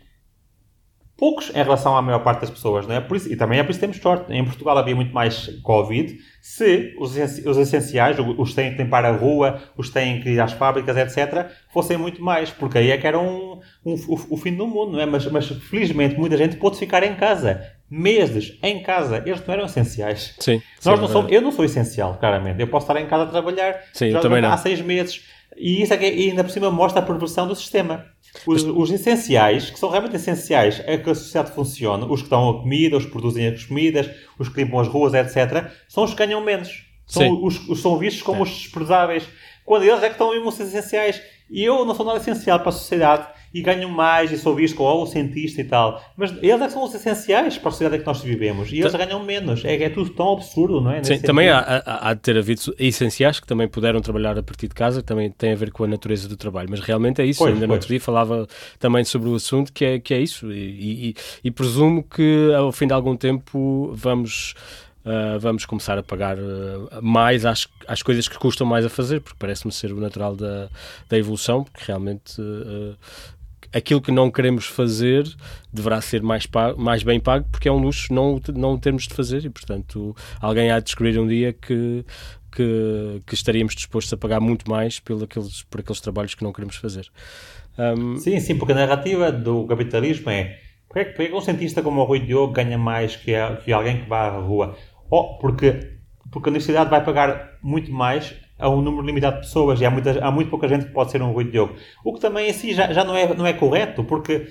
poucos em relação à maior parte das pessoas, não é? Por isso, e também é por isso que temos sorte. Em Portugal havia muito mais Covid. Se os, os essenciais, os que têm que limpar a rua, os que têm que ir às fábricas, etc., fossem muito mais, porque aí é que era um, um, o, o, fim do mundo, não é? Mas, mas felizmente muita gente pôde ficar em casa. Meses em casa, eles não eram essenciais. Sim, Nós sim, não somos, eu não sou essencial, claramente. Eu posso estar em casa a trabalhar sim, há seis meses. E isso é que, e ainda por cima mostra a perversão do sistema. Os, os, essenciais, que são realmente essenciais é que a sociedade funcione, os que dão a comida, os que produzem as comidas, os que limpam as ruas, etc., são os que ganham menos. São, os, os, são vistos como é. os desprezáveis. Quando eles é que estão mesmo essenciais. E eu não sou nada essencial para a sociedade e ganho mais e sou visto como oh, cientista e tal. Mas eles é que são os essenciais para a sociedade em que nós vivemos e eles ganham menos. É, é tudo tão absurdo, não é? Sim, também há, há, há, de ter havido essenciais que também puderam trabalhar a partir de casa, que também tem a ver com a natureza do trabalho. Mas realmente é isso. Pois, Ainda pois. no outro dia falava também sobre o assunto que é, que é isso. E, e, e presumo que ao fim de algum tempo vamos. Uh, vamos começar a pagar uh, mais às, às coisas que custam mais a fazer, porque parece-me ser o natural da, da evolução, porque realmente uh, aquilo que não queremos fazer deverá ser mais, pago, mais bem pago, porque é um luxo não, não termos de fazer e, portanto, alguém há de descobrir um dia que, que, que estaríamos dispostos a pagar muito mais por aqueles, por aqueles trabalhos que não queremos fazer. Um... Sim, sim, porque a narrativa do capitalismo é porque é que um cientista como o Rui Diogo ganha mais que, a, que alguém que vai à rua? Oh, porque, porque a universidade vai pagar muito mais a um número limitado de pessoas e há, muita, há muito pouca gente que pode ser um Rui Diogo. O que também assim já, já não, é, não é correto, porque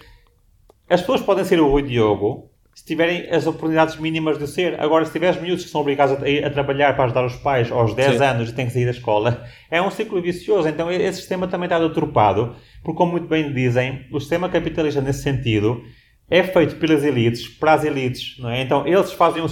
as pessoas podem ser o Rui Diogo se tiverem as oportunidades mínimas de ser. Agora, se tiveres miúdos que são obrigados a, a trabalhar para ajudar os pais aos 10 Sim. anos e têm que sair da escola, é um ciclo vicioso. Então, esse sistema também está deturpado, porque, como muito bem dizem, o sistema capitalista, nesse sentido, é feito pelas elites, para as elites. Não é? Então, eles fazem um,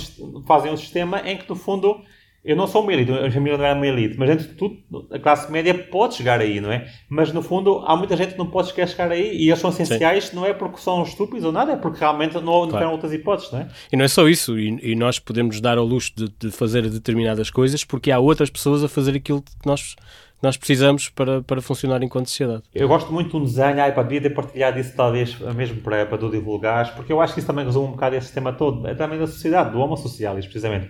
fazem um sistema em que, no fundo, eu não sou uma elite, a família não é uma elite, mas dentro de tudo, a classe média pode chegar aí, não é? Mas no fundo, há muita gente que não pode chegar, chegar aí e eles são essenciais, Sim. não é porque são estúpidos ou nada, é porque realmente não, claro. não têm outras hipóteses, não é? E não é só isso, e, e nós podemos dar ao luxo de, de, fazer determinadas coisas porque há outras pessoas a fazer aquilo que nós, nós precisamos para, para funcionar enquanto sociedade. Eu gosto muito de um desenho, ai, pá, devia ter partilhado isso talvez mesmo para, para tu divulgares, porque eu acho que isso também resume um bocado esse sistema todo, é também da sociedade, do homo socialis, precisamente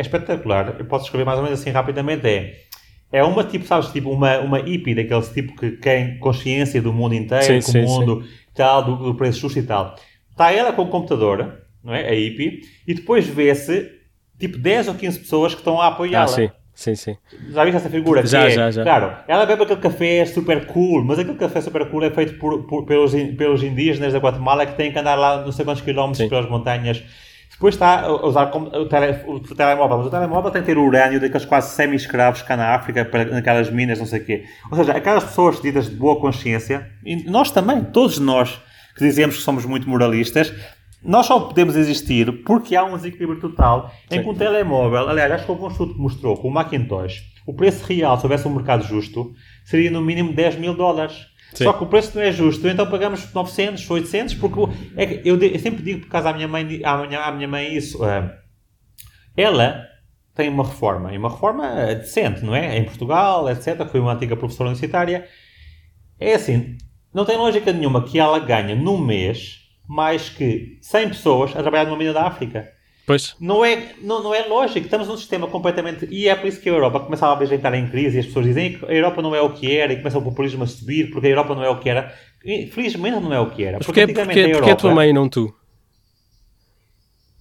é espetacular. Eu posso escrever mais ou menos assim rapidamente. É, é uma tipo, sabes, tipo uma, uma hippie, daqueles tipo que tem consciência do mundo inteiro, sim, sim, o mundo sim. tal, do, do preço justo e tal. Está ela com o computador, não é? A hippie, e depois vê-se tipo 10 ou 15 pessoas que estão a apoiá-la. Ah, sim. Sim, sim. Já viste essa figura? Já, é, já, já. Claro, ela bebe aquele café super cool, mas aquele café super cool é feito por, por, pelos, pelos indígenas da Guatemala que têm que andar lá não sei quantos quilómetros pelas montanhas depois está a usar o, tele, o telemóvel, mas o telemóvel tem que ter urânio daqueles quase semi-escravos cá na África, para, naquelas minas, não sei o quê. Ou seja, aquelas pessoas ditas de boa consciência, e nós também, todos nós que dizemos que somos muito moralistas, nós só podemos existir porque há um desequilíbrio total em que um telemóvel, aliás, acho que houve um estudo que mostrou que o Macintosh, o preço real, se houvesse um mercado justo, seria no mínimo 10 mil dólares. Sim. Só que o preço não é justo, então pagamos 900, 800, porque é eu, eu, sempre digo por causa da minha mãe, à minha, à minha mãe isso. Uh, ela tem uma reforma, e uma reforma decente, não é? Em Portugal, etc. Foi uma antiga professora universitária. É assim, não tem lógica nenhuma que ela ganhe num mês mais que 100 pessoas a trabalhar numa mina da África. Pois. Não é, não, não é lógico. Estamos num sistema completamente. E é por isso que a Europa começava a vez a entrar em crise e as pessoas dizem que a Europa não é o que era e começa o populismo a subir porque a Europa não é o que era. Felizmente não é o que era. Mas porque, porque, porque, a, Europa, porque a tua mãe e não tu?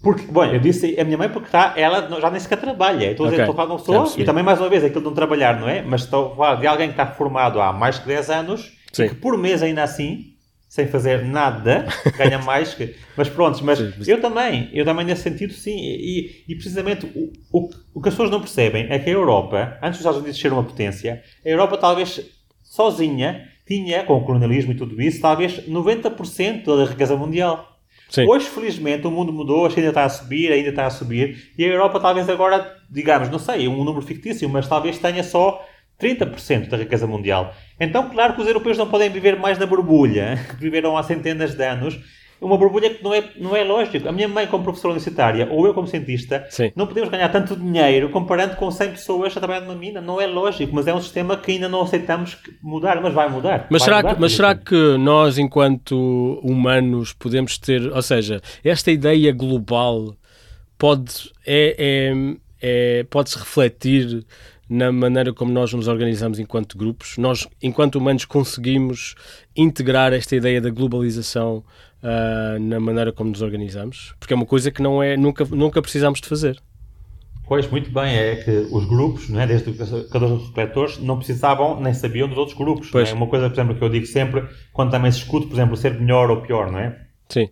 Porque, bom, eu disse a minha mãe porque está, ela já nem sequer trabalha. Estou a dizer, estou a falar de uma pessoa, e também mais uma vez aquilo de não trabalhar, não é? Mas estou a falar de alguém que está formado há mais de 10 anos Sim. e que por mês ainda assim sem fazer nada, ganha mais que. Mas pronto, mas, sim, mas, eu também, eu também nesse sentido, sim. E, e precisamente o, o, o, que as pessoas não percebem é que a Europa, antes dos Estados Unidos ser uma potência, a Europa talvez sozinha tinha, com o colonialismo e tudo isso, talvez 90% da riqueza mundial. Sim. Hoje, felizmente, o mundo mudou, a China está a subir, ainda está a subir, e a Europa talvez agora, digamos, não sei, um número fictício, mas talvez tenha só 30% da riqueza mundial. Então, claro que os europeus não podem viver mais na borbulha, que viveram há centenas de anos. Uma borbulha que não é, não é lógico. A minha mãe, como professora universitária, ou eu, como cientista, Sim. não podemos ganhar tanto dinheiro comparando com 100 pessoas a trabalhar numa mina. Não é lógico, mas é um sistema que ainda não aceitamos mudar, mas vai mudar. Mas, vai será, mudar, que, mas será que nós, enquanto humanos, podemos ter. Ou seja, esta ideia global pode. é, é, é pode-se refletir na maneira como nós nos organizamos enquanto grupos. Nós, enquanto humanos, conseguimos integrar esta ideia da globalização uh, na maneira como nos organizamos, porque é uma coisa que não é nunca nunca precisamos de fazer. Pois, muito bem, é que os grupos, não é, desde cada um dos refletores, não precisavam nem sabiam dos outros grupos. É? Uma coisa, por exemplo, que eu digo sempre, quando também se escuta, por exemplo, ser melhor ou pior, não é? Sim.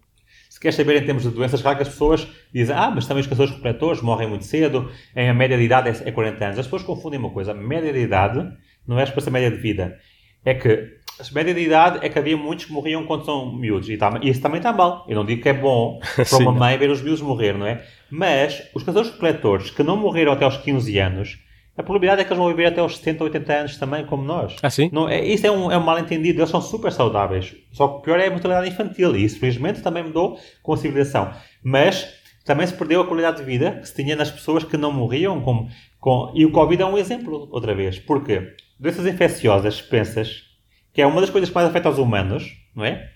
Se queres saber em termos de doenças, claro que as pessoas dizem, ah, mas também os caçadores recoletores morrem muito cedo, a média de idade é 40 anos. As pessoas confundem uma coisa, a média de idade não é a média de vida. É que a média de idade é que havia muitos que morriam quando são miúdos. E, tá, e isso também está mal. Eu não digo que é bom para uma mãe ver os miúdos morrer, não é? Mas os caçadores recoletores que não morreram até aos 15 anos a probabilidade é que eles vão viver até os 70, 80 anos também, como nós. Ah, sim? Não, é, isso é um, é um mal-entendido. Eles são super saudáveis. Só que o pior é a mortalidade infantil. E isso, felizmente, também mudou com a civilização. Mas também se perdeu a qualidade de vida que se tinha nas pessoas que não morriam. Com, com... E o Covid é um exemplo, outra vez. Porque doenças infecciosas, pensas, que é uma das coisas que mais afeta os humanos, não é?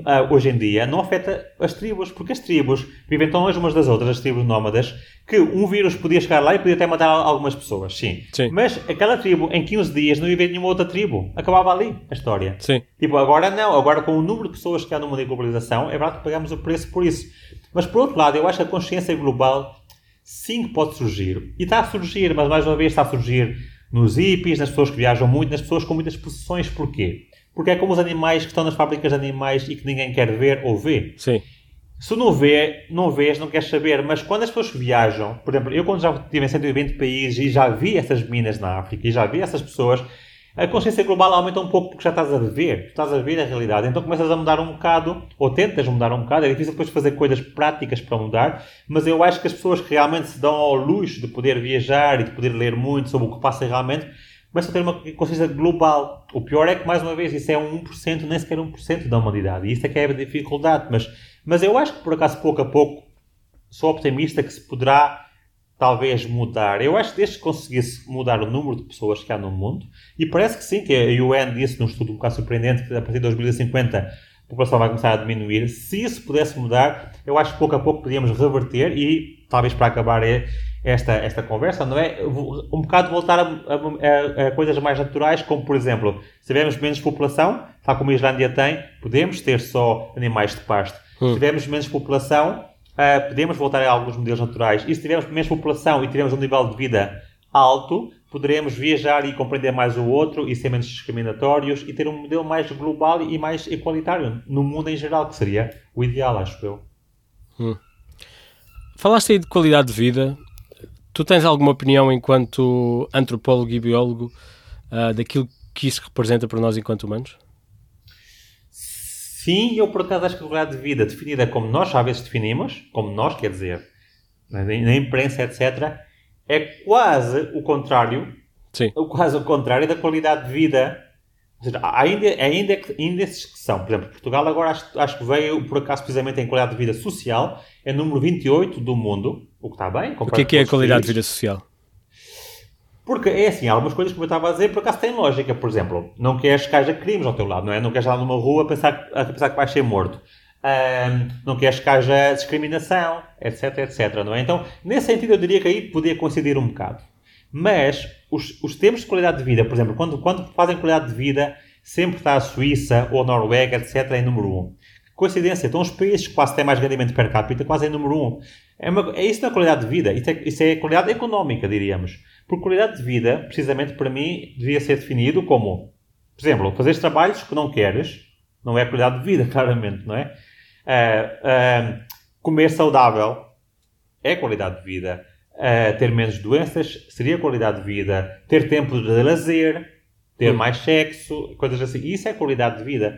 Uh, hoje em dia não afeta as tribos, porque as tribos vivem tão longe umas das outras, as tribos nómadas, que um vírus podia chegar lá e podia até matar algumas pessoas, sim. sim. Mas aquela tribo, em 15 dias, não vivia nenhuma outra tribo. Acabava ali a história. Sim. Tipo, agora não. Agora, com o número de pessoas que há no mundo de globalização, é verdade que pagamos o preço por isso. Mas, por outro lado, eu acho que a consciência global sim pode surgir. E está a surgir, mas mais uma vez está a surgir nos hippies, nas pessoas que viajam muito, nas pessoas com muitas possessões. Porquê? Porque é como os animais que estão nas fábricas de animais e que ninguém quer ver ou ver. Sim. se não vê, não vês, não queres saber, mas quando as pessoas viajam, por exemplo, eu quando já estive em 120 países e já vi essas minas na África e já vi essas pessoas, a consciência global aumenta um pouco porque já estás a ver, estás a ver a realidade, então começas a mudar um bocado, ou tentas mudar um bocado, é difícil depois fazer coisas práticas para mudar, mas eu acho que as pessoas que realmente se dão ao luxo de poder viajar e de poder ler muito sobre o que passa realmente, começam a ter uma consciência global. O pior é que, mais uma vez, isso é um 1%, nem sequer 1% da humanidade, e isso é que é a dificuldade, mas, mas eu acho que por acaso pouco a pouco sou optimista que se poderá talvez mudar. Eu acho que desde que conseguisse mudar o número de pessoas que há no mundo, e parece que sim, que a UN disse num estudo um bocado surpreendente que a partir de 2050 a população vai começar a diminuir. Se isso pudesse mudar, eu acho que pouco a pouco podíamos reverter e, talvez para acabar esta, esta conversa, não é? Um bocado voltar a, a, a, coisas mais naturais, como por exemplo, se tivermos menos população, tal como a Islândia tem, podemos ter só animais de pasto. Hum. Se tivermos menos população, uh, podemos voltar a alguns modelos naturais. E se tivermos menos população e tivermos um nível de vida alto, poderemos viajar e compreender mais o outro e ser menos discriminatórios e ter um modelo mais global e mais igualitário no mundo em geral, que seria o ideal, acho eu. Hum. Falaste aí de qualidade de vida. Tu tens alguma opinião enquanto antropólogo e biólogo uh, daquilo que isso representa para nós enquanto humanos? Sim, eu por acaso acho que a qualidade de vida definida como nós às vezes definimos, como nós, quer dizer, na imprensa, etc., é quase o contrário. Sim. Quase o contrário da qualidade de vida. Ou seja, há ainda, ainda, índices que são. Por exemplo, Portugal agora acho, acho que veio, por acaso, precisamente em qualidade de vida social, é número 28 do mundo, o que está bem. O que é que é a qualidade de vida social? Porque é assim, algumas coisas, como eu estava a dizer, por acaso têm lógica. Por exemplo, não queres que haja crimes ao teu lado, não é? Não queres estar numa rua a pensar, a pensar que vais ser morto. Um, não queres que haja discriminação, etc, etc, não é? Então, nesse sentido, eu diria que aí podia coincidir um bocado. Mas, os, os termos de qualidade de vida, por exemplo, quando, quando fazem qualidade de vida, sempre está a Suíça ou a Noruega, etc, em número 1. Um. Coincidência, então os países que quase têm mais rendimento per capita, quase em número 1. Um. É, uma, é isso na qualidade de vida, isso é, isso é qualidade económica, diríamos. Por qualidade de vida, precisamente para mim, devia ser definido como, por exemplo, fazer trabalhos que não queres, não é qualidade de vida, claramente, não é? Uh, uh, comer saudável é qualidade de vida. Uh, ter menos doenças seria qualidade de vida. Ter tempo de lazer, ter mais sexo, coisas assim. Isso é qualidade de vida.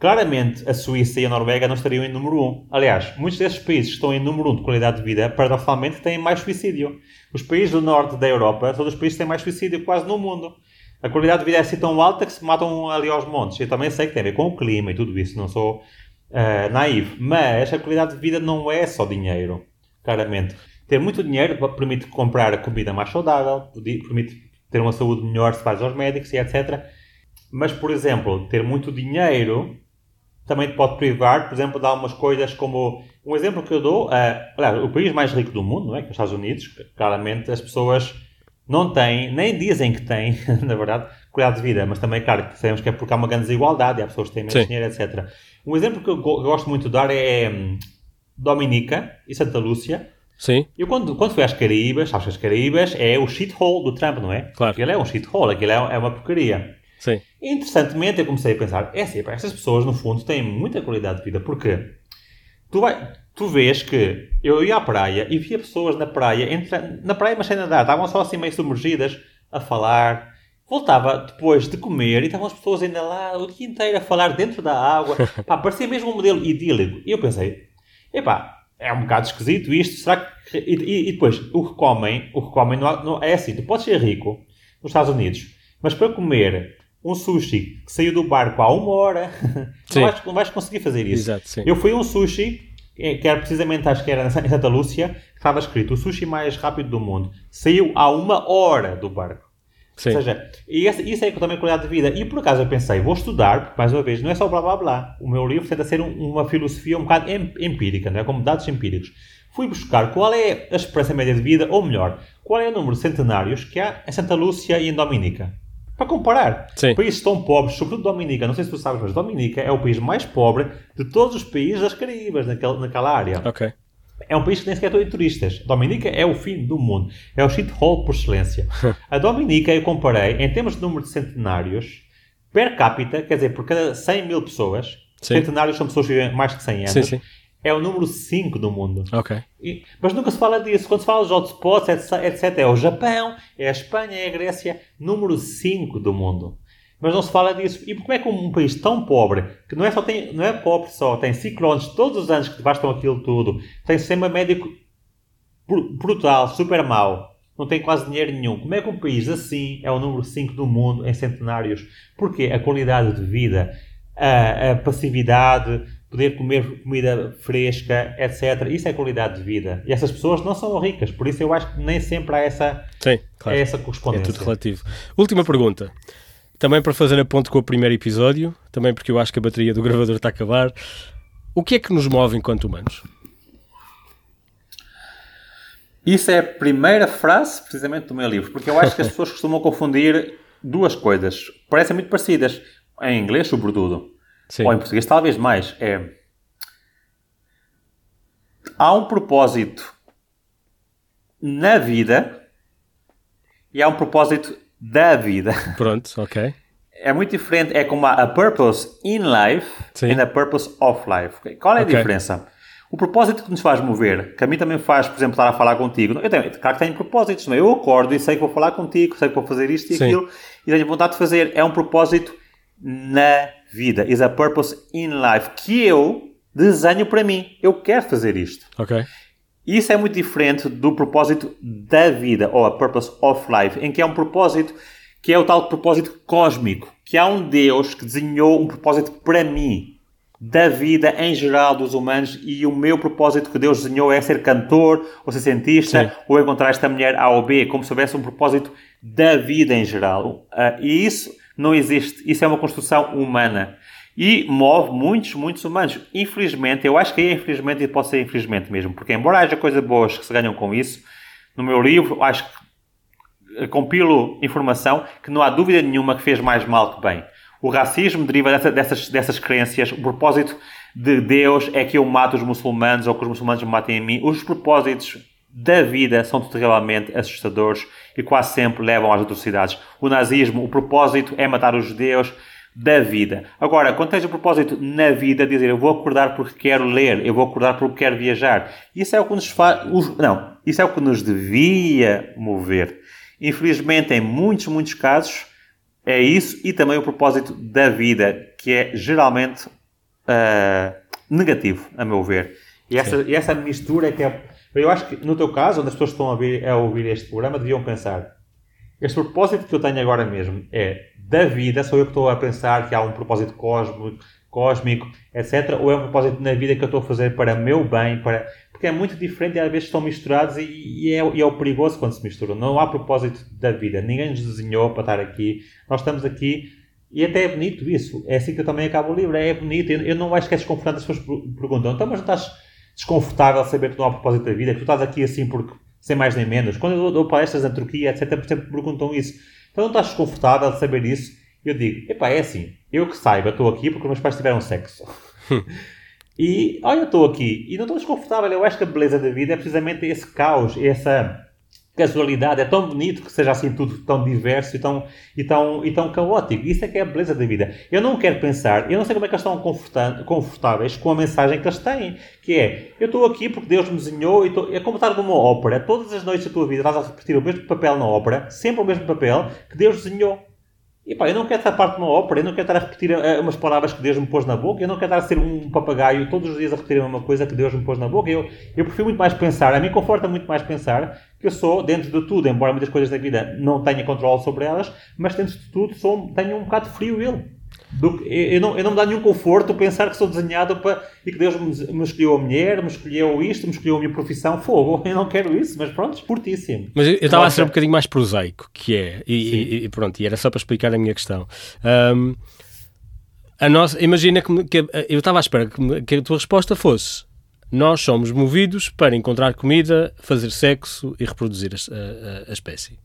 Claramente, a Suíça e a Noruega não estariam em número 1. Um. Aliás, muitos desses países que estão em número 1 um de qualidade de vida, paradoxalmente, têm mais suicídio. Os países do norte da Europa são os países que têm mais suicídio quase no mundo. A qualidade de vida é assim tão alta que se matam ali aos montes. Eu também sei que tem a ver com o clima e tudo isso, não sou uh, naivo. Mas a qualidade de vida não é só dinheiro, claramente. Ter muito dinheiro permite comprar comida mais saudável, permite ter uma saúde melhor se vais aos médicos e etc. Mas, por exemplo, ter muito dinheiro também te pode privar, por exemplo, de algumas coisas como. Um exemplo que eu dou, uh, aliás, o país mais rico do mundo, não é? que é os Estados Unidos, claramente as pessoas não têm, nem dizem que têm, na verdade, cuidado de vida, mas também, claro, sabemos que é porque há uma grande desigualdade, há pessoas que têm menos Sim. dinheiro, etc. Um exemplo que eu gosto muito de dar é um, Dominica e Santa Lúcia. Sim. Eu quando, quando fui às Caraíbas, sabes que as Caraíbas é o shithole do Trump, não é? Claro. Aquilo é um shithole, aquilo é, é uma porcaria. Sim. Interessantemente, eu comecei a pensar, é assim, essas pessoas, no fundo, têm muita qualidade de vida, porque tu, vai, tu vês que eu ia à praia e via pessoas na praia, entra, na praia, mas sem nadar, estavam só assim meio submergidas, a falar. Voltava depois de comer e estavam as pessoas ainda lá o dia inteiro a falar dentro da água. Pá, parecia mesmo um modelo idílico. E eu pensei, epá, é um bocado esquisito isto, será que... E, e, e depois, o que comem, o que comem não, não, é assim, tu podes ser rico nos Estados Unidos, mas para comer um sushi que saiu do barco há uma hora, não vais, não vais, conseguir fazer isso. Exato, eu fui a um sushi, que era precisamente, acho que era em Santa Lúcia, que estava escrito o sushi mais rápido do mundo. Saiu há uma hora do barco. Sim. Ou seja, e isso é também qualidade de vida. E por acaso eu pensei, vou estudar, porque mais uma vez, não é só blá blá blá. O meu livro tenta ser um, uma filosofia um bocado empírica, não é? como dados empíricos. Fui buscar qual é a esperança média de vida, ou melhor, qual é o número de centenários que há em Santa Lúcia e em Dominica para comparar. Sim. Países tão pobres, sobretudo Dominica, não sei se tu sabes, mas Dominica é o país mais pobre de todos os países das Caraíbas, naquela, naquela área. Ok. É um país que nem sequer tem turistas. Dominica é o fim do mundo. É o shithole por excelência. A Dominica, eu comparei, em termos de número de centenários, per capita, quer dizer, por cada 100 mil pessoas, sim. centenários são pessoas que vivem mais de 100 anos, sim, sim. É o número 5 do mundo. Ok. E- mas nunca se fala disso. Quando se fala dos hotspots, etc, etc, é o Japão, é a Espanha, é a Grécia, número 5 do mundo. Mas não se fala disso. E como é que um país tão pobre, que não é, só tem, não é pobre só, tem ciclones todos os anos que devastam aquilo tudo, tem sistema médico bru- brutal, super mau, não tem quase dinheiro nenhum. Como é que um país assim é o número 5 do mundo em centenários? Porque a qualidade de vida, a, a passividade, poder comer comida fresca, etc. Isso é qualidade de vida. E essas pessoas não são ricas, por isso eu acho que nem sempre há essa, Sim, claro. essa É correspondência. tudo relativo. Última pergunta. Também para fazer a ponte com o primeiro episódio, também porque eu acho que a bateria do gravador está a acabar. O que é que nos move enquanto humanos? Isso é a primeira frase, precisamente, do meu livro, porque eu acho que as pessoas costumam confundir duas coisas. Parecem muito parecidas. Em inglês, sobretudo. Sim. Ou em português, talvez mais. É... Há um propósito na vida e há um propósito da vida. Pronto, ok. É muito diferente. É como a, a purpose in life Sim. and a purpose of life. Qual é a Ok. diferença? O propósito que nos faz mover, que a mim também faz, por exemplo, estar a falar contigo. Eu tenho, claro que tenho propósitos, não é? Eu acordo e sei que vou falar contigo, sei que vou fazer isto e Sim. aquilo, e tenho vontade de fazer. É um propósito na vida. Is a purpose in life. Que eu desenho para mim. Eu quero fazer isto. Ok. Isso é muito diferente do propósito da vida, ou a purpose of life, em que é um propósito que é o tal propósito cósmico, que há um Deus que desenhou um propósito para mim, da vida em geral dos humanos, e o meu propósito que Deus desenhou é ser cantor, ou ser cientista, Sim. ou encontrar esta mulher A ou B, como se houvesse um propósito da vida em geral. Ah, e isso não existe. Isso é uma construção humana. E move muitos, muitos humanos. Infelizmente, eu acho que é infelizmente e pode ser infelizmente mesmo, porque embora haja coisas boas que se ganham com isso, no meu livro acho que eh, compilo informação que não há dúvida nenhuma que fez mais mal que bem. O racismo deriva dessa- dessas, dessas crenças. O propósito de Deus é que eu mato os muçulmanos ou que os muçulmanos matem a mim. Os propósitos da vida são terrivelmente assustadores e quase sempre levam às atrocidades. O nazismo, o propósito é matar os judeus da vida. Agora, quando tens o propósito na vida, dizer eu vou acordar porque quero ler, eu vou acordar porque quero viajar, isso é o que nos faz. Não, isso é o que nos devia mover. Infelizmente, em muitos, muitos casos, é isso e também o propósito da vida, que é geralmente ah, negativo, a meu ver. E essa, e essa mistura é que é. Eu acho que no teu caso, onde as pessoas estão a ouvir, a ouvir este programa, deviam pensar: este propósito que eu tenho agora mesmo é da vida, sou eu que estou a pensar que há um propósito cósmico, cósmico etc. Ou é um propósito na vida que eu estou a fazer para meu bem, para. Porque é muito diferente e às vezes estão misturados e, e é, e é o perigoso quando se misturam. Não há propósito da vida. Ninguém nos desenhou para estar aqui. Nós estamos aqui e até é bonito isso. É assim que eu também acabo o livro. É bonito. Eu, eu não acho que é desconfortante. As pessoas per- perguntam, então, mas não estás desconfortável saber que não há propósito da vida? Que tu estás aqui assim porque, sem mais nem menos. Quando eu dou, palestras na Turquia, etc., por exemplo, perguntam isso. Então, não estás desconfortável de saber isso? Eu digo, epá, é assim. Eu que saiba, estou aqui porque meus pais tiveram sexo. E olha, eu estou aqui e não estou desconfortável. Eu acho que a beleza da vida é precisamente esse caos, essa casualidade. É tão bonito que seja assim tudo tão diverso e tão, e tão, e tão caótico. Isso é que é a beleza da vida. Eu não quero pensar, eu não sei como é que eles estão confortáveis com a mensagem que eles têm, que é, eu estou aqui porque Deus me desenhou, e estou- é como estar numa ópera. Todas as noites da tua vida estás a repetir o mesmo papel na ópera, sempre o mesmo papel que Deus desenhou. E pá, eu não quero estar parte de uma ópera, eu não quero estar a repetir eh, umas palavras que Deus me pôs na boca, eu não quero estar a ser um papagaio todos os dias a repetir a mesma coisa que Deus me pôs na boca. Eu, eu prefiro muito mais pensar, a mim conforta muito mais pensar que eu sou, dentro de tudo, embora muitas coisas da vida não tenha controle sobre elas, mas dentro de tudo sou, tenho um bocado frio ele. Do eu, não, eu não me dá nenhum conforto pensar que sou desenhado para, e que Deus me, me escolheu a mulher, me escolheu isto, me escolheu a minha profissão. Fogo, eu não quero isso, mas pronto, fortíssimo. Mas eu estava a ser um bocadinho mais prosaico, que é, e, e- e pronto, e era só para explicar a minha questão. Ahm, a nossa, imagina que, que eu estava à espera que, que a tua resposta fosse: nós somos movidos para encontrar comida, fazer sexo e reproduzir a, a- a espécie.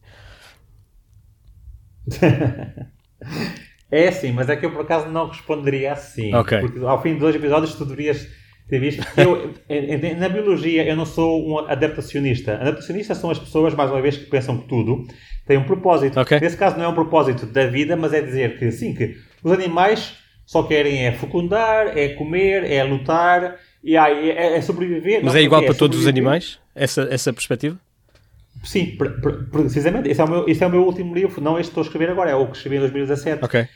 É sim, mas é que eu por acaso não responderia assim. Ok. Porque ao fim de dois episódios tu deverias ter visto. Eu, na biologia eu não sou um adaptacionista. Adaptacionistas são as pessoas, mais uma vez, que pensam que tudo tem um propósito. Ok. Nesse caso não é um propósito da vida, mas é dizer que sim, que os animais só querem é fecundar, é comer, é lutar E aí é, é sobreviver. Mas não, é igual porque para todos os animais? Essa, essa perspectiva? Sim, pre- pre- precisamente. Esse é, o meu, esse é o meu último livro, não este que estou a escrever agora, é o que escrevi em 2017. Ok.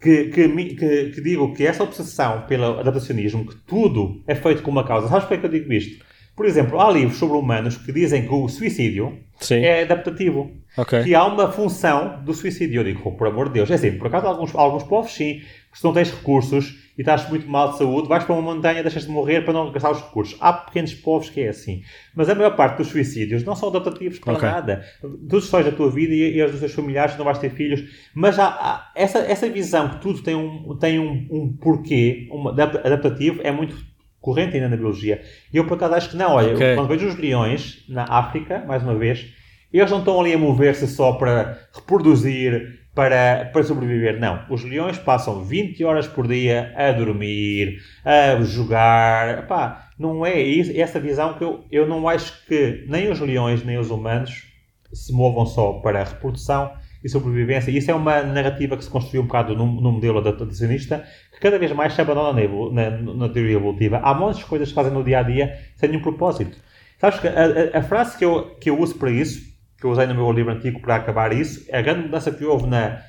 Que, que, que- que digo que essa obsessão pelo adaptacionismo, que tudo é feito com uma causa. Sabes porquê que eu digo isto? Por exemplo, há livros sobre humanos que dizem que o suicídio Sim. é adaptativo. Ok. Que há uma função do suicídio. Eu digo, "Oh, por amor de Deus. É assim, por acaso, alguns, alguns povos, sim, que se não tens recursos e estás muito mal de saúde, vais para uma montanha, deixas de morrer para não gastar os recursos. Há pequenos povos que é assim. Mas a maior parte dos suicídios não são adaptativos para Ok. nada. Tu destróis a tua vida e, e as dos teus familiares, não vais ter filhos. Mas há, há- essa, essa visão que tudo tem um, tem um, um porquê um adap- adaptativo é muito corrente ainda na biologia. E eu, por acaso, acho que não. Olha, Ok. eu, quando vejo os leões na África, mais uma vez, eles não estão ali a mover-se só para reproduzir, para, para sobreviver. Não. Os leões passam 20 horas por dia a dormir, a jogar. Epá, não é isso, essa visão que eu, eu não acho que nem os leões nem os humanos se movam só para a reprodução e sobrevivência. Isso é uma narrativa que se construiu um bocado no, no modelo adaptacionista, que cada vez mais se abandona na, na, na teoria evolutiva. Há montes de coisas que fazem no dia a dia sem nenhum propósito. Sabes que a, a- a frase que eu, que eu uso para isso, que eu usei no meu livro antigo para acabar isso, é a grande mudança que houve na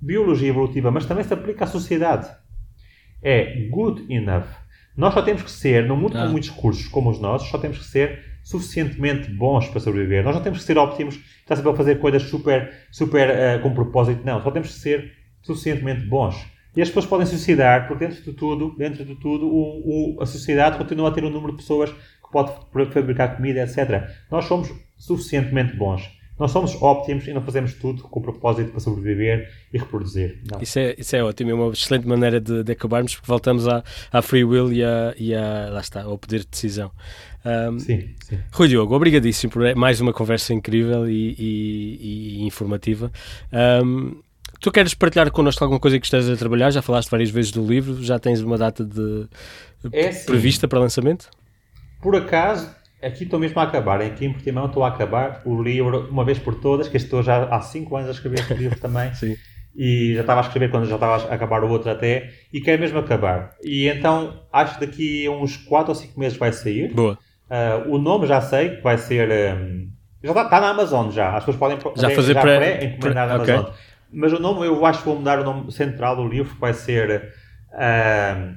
biologia evolutiva, mas também se aplica à sociedade. É good enough. Nós só temos que ser, num mundo Ah. com muitos recursos como os nossos, só temos que ser suficientemente bons para sobreviver. Nós não temos que ser óptimos, está sempre a fazer coisas super, super eh, com propósito. Não, só temos que ser suficientemente bons. E as pessoas podem suicidar, porque dentro de tudo, dentro de tudo, o, o- a sociedade continua a ter um número de pessoas que pode fabricar comida, etc. Nós somos suficientemente bons. Nós somos óptimos e não fazemos tudo com propósito para sobreviver e reproduzir. Não. Isso é, isso é ótimo, é uma excelente maneira de, de acabarmos, porque voltamos à, à free will e, a, e a, lá está, ao poder de decisão. Um, Sim, sim. Rui Diogo, obrigadíssimo por mais uma conversa incrível e, e- e informativa. Um, tu queres partilhar connosco alguma coisa que estejas a trabalhar? Já falaste várias vezes do livro, já tens uma data de É prevista para lançamento? Por acaso, aqui estou mesmo a acabar, aqui em Portimão estou a acabar o livro uma vez por todas, que estou já há 5 anos a escrever este livro também. Sim. E já estava a escrever quando já estava a acabar o outro até, e quero mesmo acabar. E então, acho que daqui a uns 4 ou 5 meses vai sair. Boa. Ah, o nome já sei, que vai ser... ah, já está, está na Amazon já, as pessoas podem Já podem fazer pré- pré-encomendar na pré- Amazon. Mas o nome, eu acho que vou mudar o nome central do livro, que vai ser ah,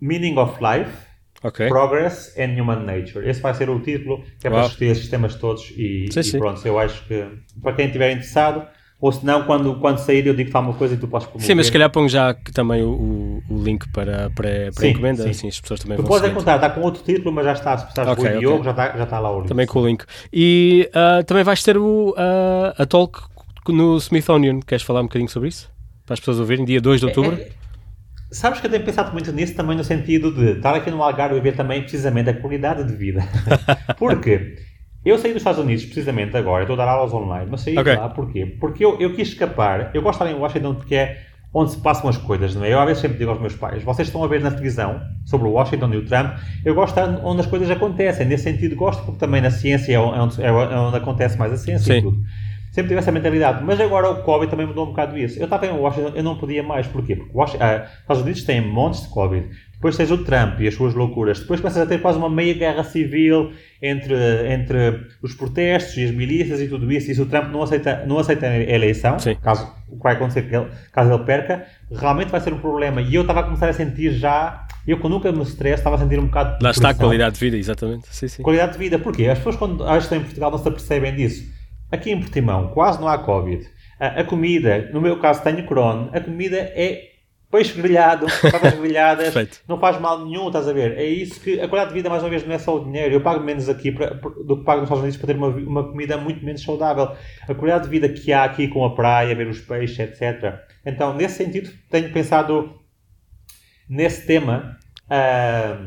Meaning of Life. Ok. Progress and Human Nature. Esse vai ser o título, que é para discutir esses temas todos e, Sim, e sim. pronto, eu acho que para quem estiver interessado, ou se não, quando, quando sair eu digo-te alguma coisa e tu podes promover. Sim, mas se calhar ponho já também o, o, link para, para, para Sim, encomenda, sim. assim as pessoas também Tu vão podes seguir. encontrar, está com outro título, mas já está, se precisares Ok, do. Diogo, já está, já está lá o livro. Também com o link. E ah, também vais ter o, ah, a talk no Smithsonian. Queres falar um bocadinho sobre isso? Para as pessoas ouvirem, dia 2 de outubro? É, Sabes que eu tenho pensado muito nisso também no sentido de estar aqui no Algarve e ver também precisamente a qualidade de vida. Porque eu saí dos Estados Unidos precisamente agora, estou a dar aulas online, mas saí Ok. de lá porquê? Porque eu, eu quis escapar, eu gosto de estar em Washington porque é onde se passam as coisas, não é? Eu às vezes sempre digo aos meus pais, vocês estão a ver na televisão sobre o Washington e o Trump, eu gosto de estar onde as coisas acontecem, nesse sentido gosto porque também na ciência é onde, é onde acontece mais a ciência Sim. e tudo sempre tive essa mentalidade. Mas agora o Covid também mudou um bocado isso. Eu estava em Washington, eu não podia mais. Porquê? Porque Washington, ah, Estados Unidos têm montes de Covid. Depois tens o Trump e as suas loucuras. Depois começas a ter quase uma meia guerra civil entre, entre os protestos e as milícias e tudo isso. E se o Trump não aceita, não aceita a eleição, Sim. caso o que vai acontecer que ele, caso ele perca, realmente vai ser um problema. E eu estava a começar a sentir já, eu que nunca me stress, estava a sentir um bocado de Lá está a qualidade de vida, exatamente. Sim, sim. Qualidade de vida, porquê? As pessoas quando acho que estão em Portugal não se apercebem disso. Aqui em Portimão quase não há Covid. A, a comida, no meu caso tenho corona, a comida é peixe grelhado, batatas grelhadas, não faz mal nenhum, estás a ver? É isso que a qualidade de vida, mais uma vez, não é só o dinheiro. Eu pago menos aqui para- do que pago nos Estados Unidos para ter uma, uma comida muito menos saudável. A qualidade de vida que há aqui com a praia, ver os peixes, etc. Então, nesse sentido, tenho pensado nesse tema. ah,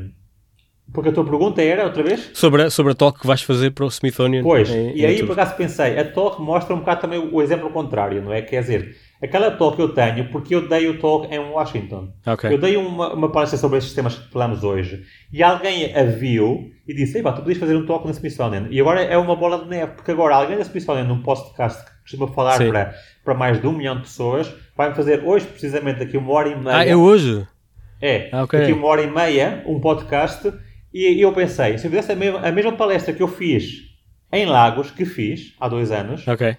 porque a tua pergunta era, outra vez? Sobre a, sobre a talk que vais fazer para o Smithsonian. Pois, em- e aí por outubro. acaso pensei, a talk mostra um bocado também o exemplo contrário, não é? Quer dizer, aquela talk eu tenho porque eu dei o talk em Washington. Ok. Eu dei uma, uma palestra sobre estes temas que falamos hoje e alguém a viu e disse, Ei, pá, tu podias fazer um talk na Smithsonian. E agora é uma bola de neve, porque agora alguém da Smithsonian num podcast que costuma falar Sim. para, para mais de um milhão de pessoas vai-me fazer hoje, precisamente, daqui uma hora e meia. Ah, é hoje? É. Ah, ok. Aqui uma hora e meia, um podcast. E, e eu pensei, se eu fizesse a mesma, a mesma palestra que eu fiz em Lagos, que fiz há dois anos, Ok.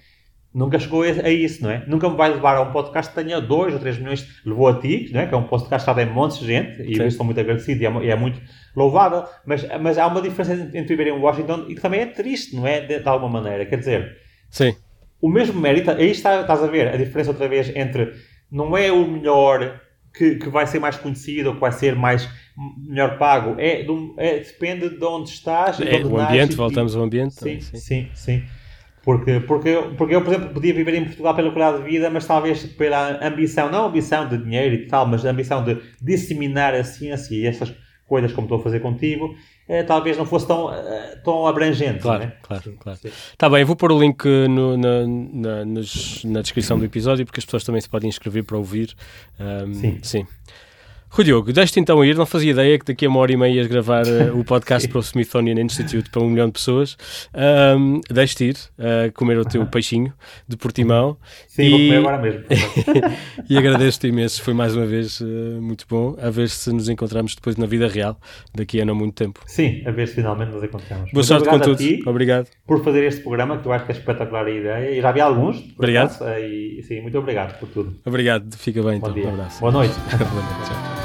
nunca chegou a isso, não é? Nunca me vai levar a um podcast que tenha 2 ou 3 milhões. Levou a ti, não é? que é um podcast que está em montes de gente, e Sim. eu estou muito agradecido e é, e é muito louvável, mas, mas há uma diferença entre viver em Washington e que também é triste, não é? De, de alguma maneira. Quer dizer, Sim. o mesmo mérito, aí está, estás a ver a diferença outra vez entre não é o melhor que, que vai ser mais conhecido ou que vai ser mais melhor pago, é, do- é- depende de onde estás. e de É, onde o ambiente, voltamos ao ambiente. Sim, também, sim, sim. Porque, porque, eu- porque eu, por exemplo, podia viver em Portugal pela qualidade de vida, mas talvez pela ambição, não ambição de dinheiro e tal, mas a ambição de disseminar a ciência e essas coisas como estou a fazer contigo, talvez não fosse tão, eh, tão abrangente. Claro, né? claro, Sim, claro. sim. Está bem, eu vou pôr o link no- na, na, na descrição do episódio porque as pessoas também se podem inscrever para ouvir. Ahm, Sim. sim. Rui Diogo, deixe-te então ir, não fazia ideia que daqui a uma hora e meia ias gravar eh, o podcast para o Smithsonian Institute para um milhão de pessoas. Um, deixe-te ir a comer o teu peixinho de Portimão. Sim, vou E- comer agora mesmo. e agradeço-te imenso, foi mais uma vez eh, muito bom. A ver se nos encontramos depois na vida real, daqui a não muito tempo. Sim, a ver se finalmente nos encontramos. Boa sorte com tudo. ti Obrigado. por fazer este programa, que tu acho que é espetacular a ideia. E já vi alguns. Obrigado. acaso, E sim, muito obrigado por tudo. Obrigado, fica bem Bom então. dia. Um abraço. Boa noite. Boa noite, tchau.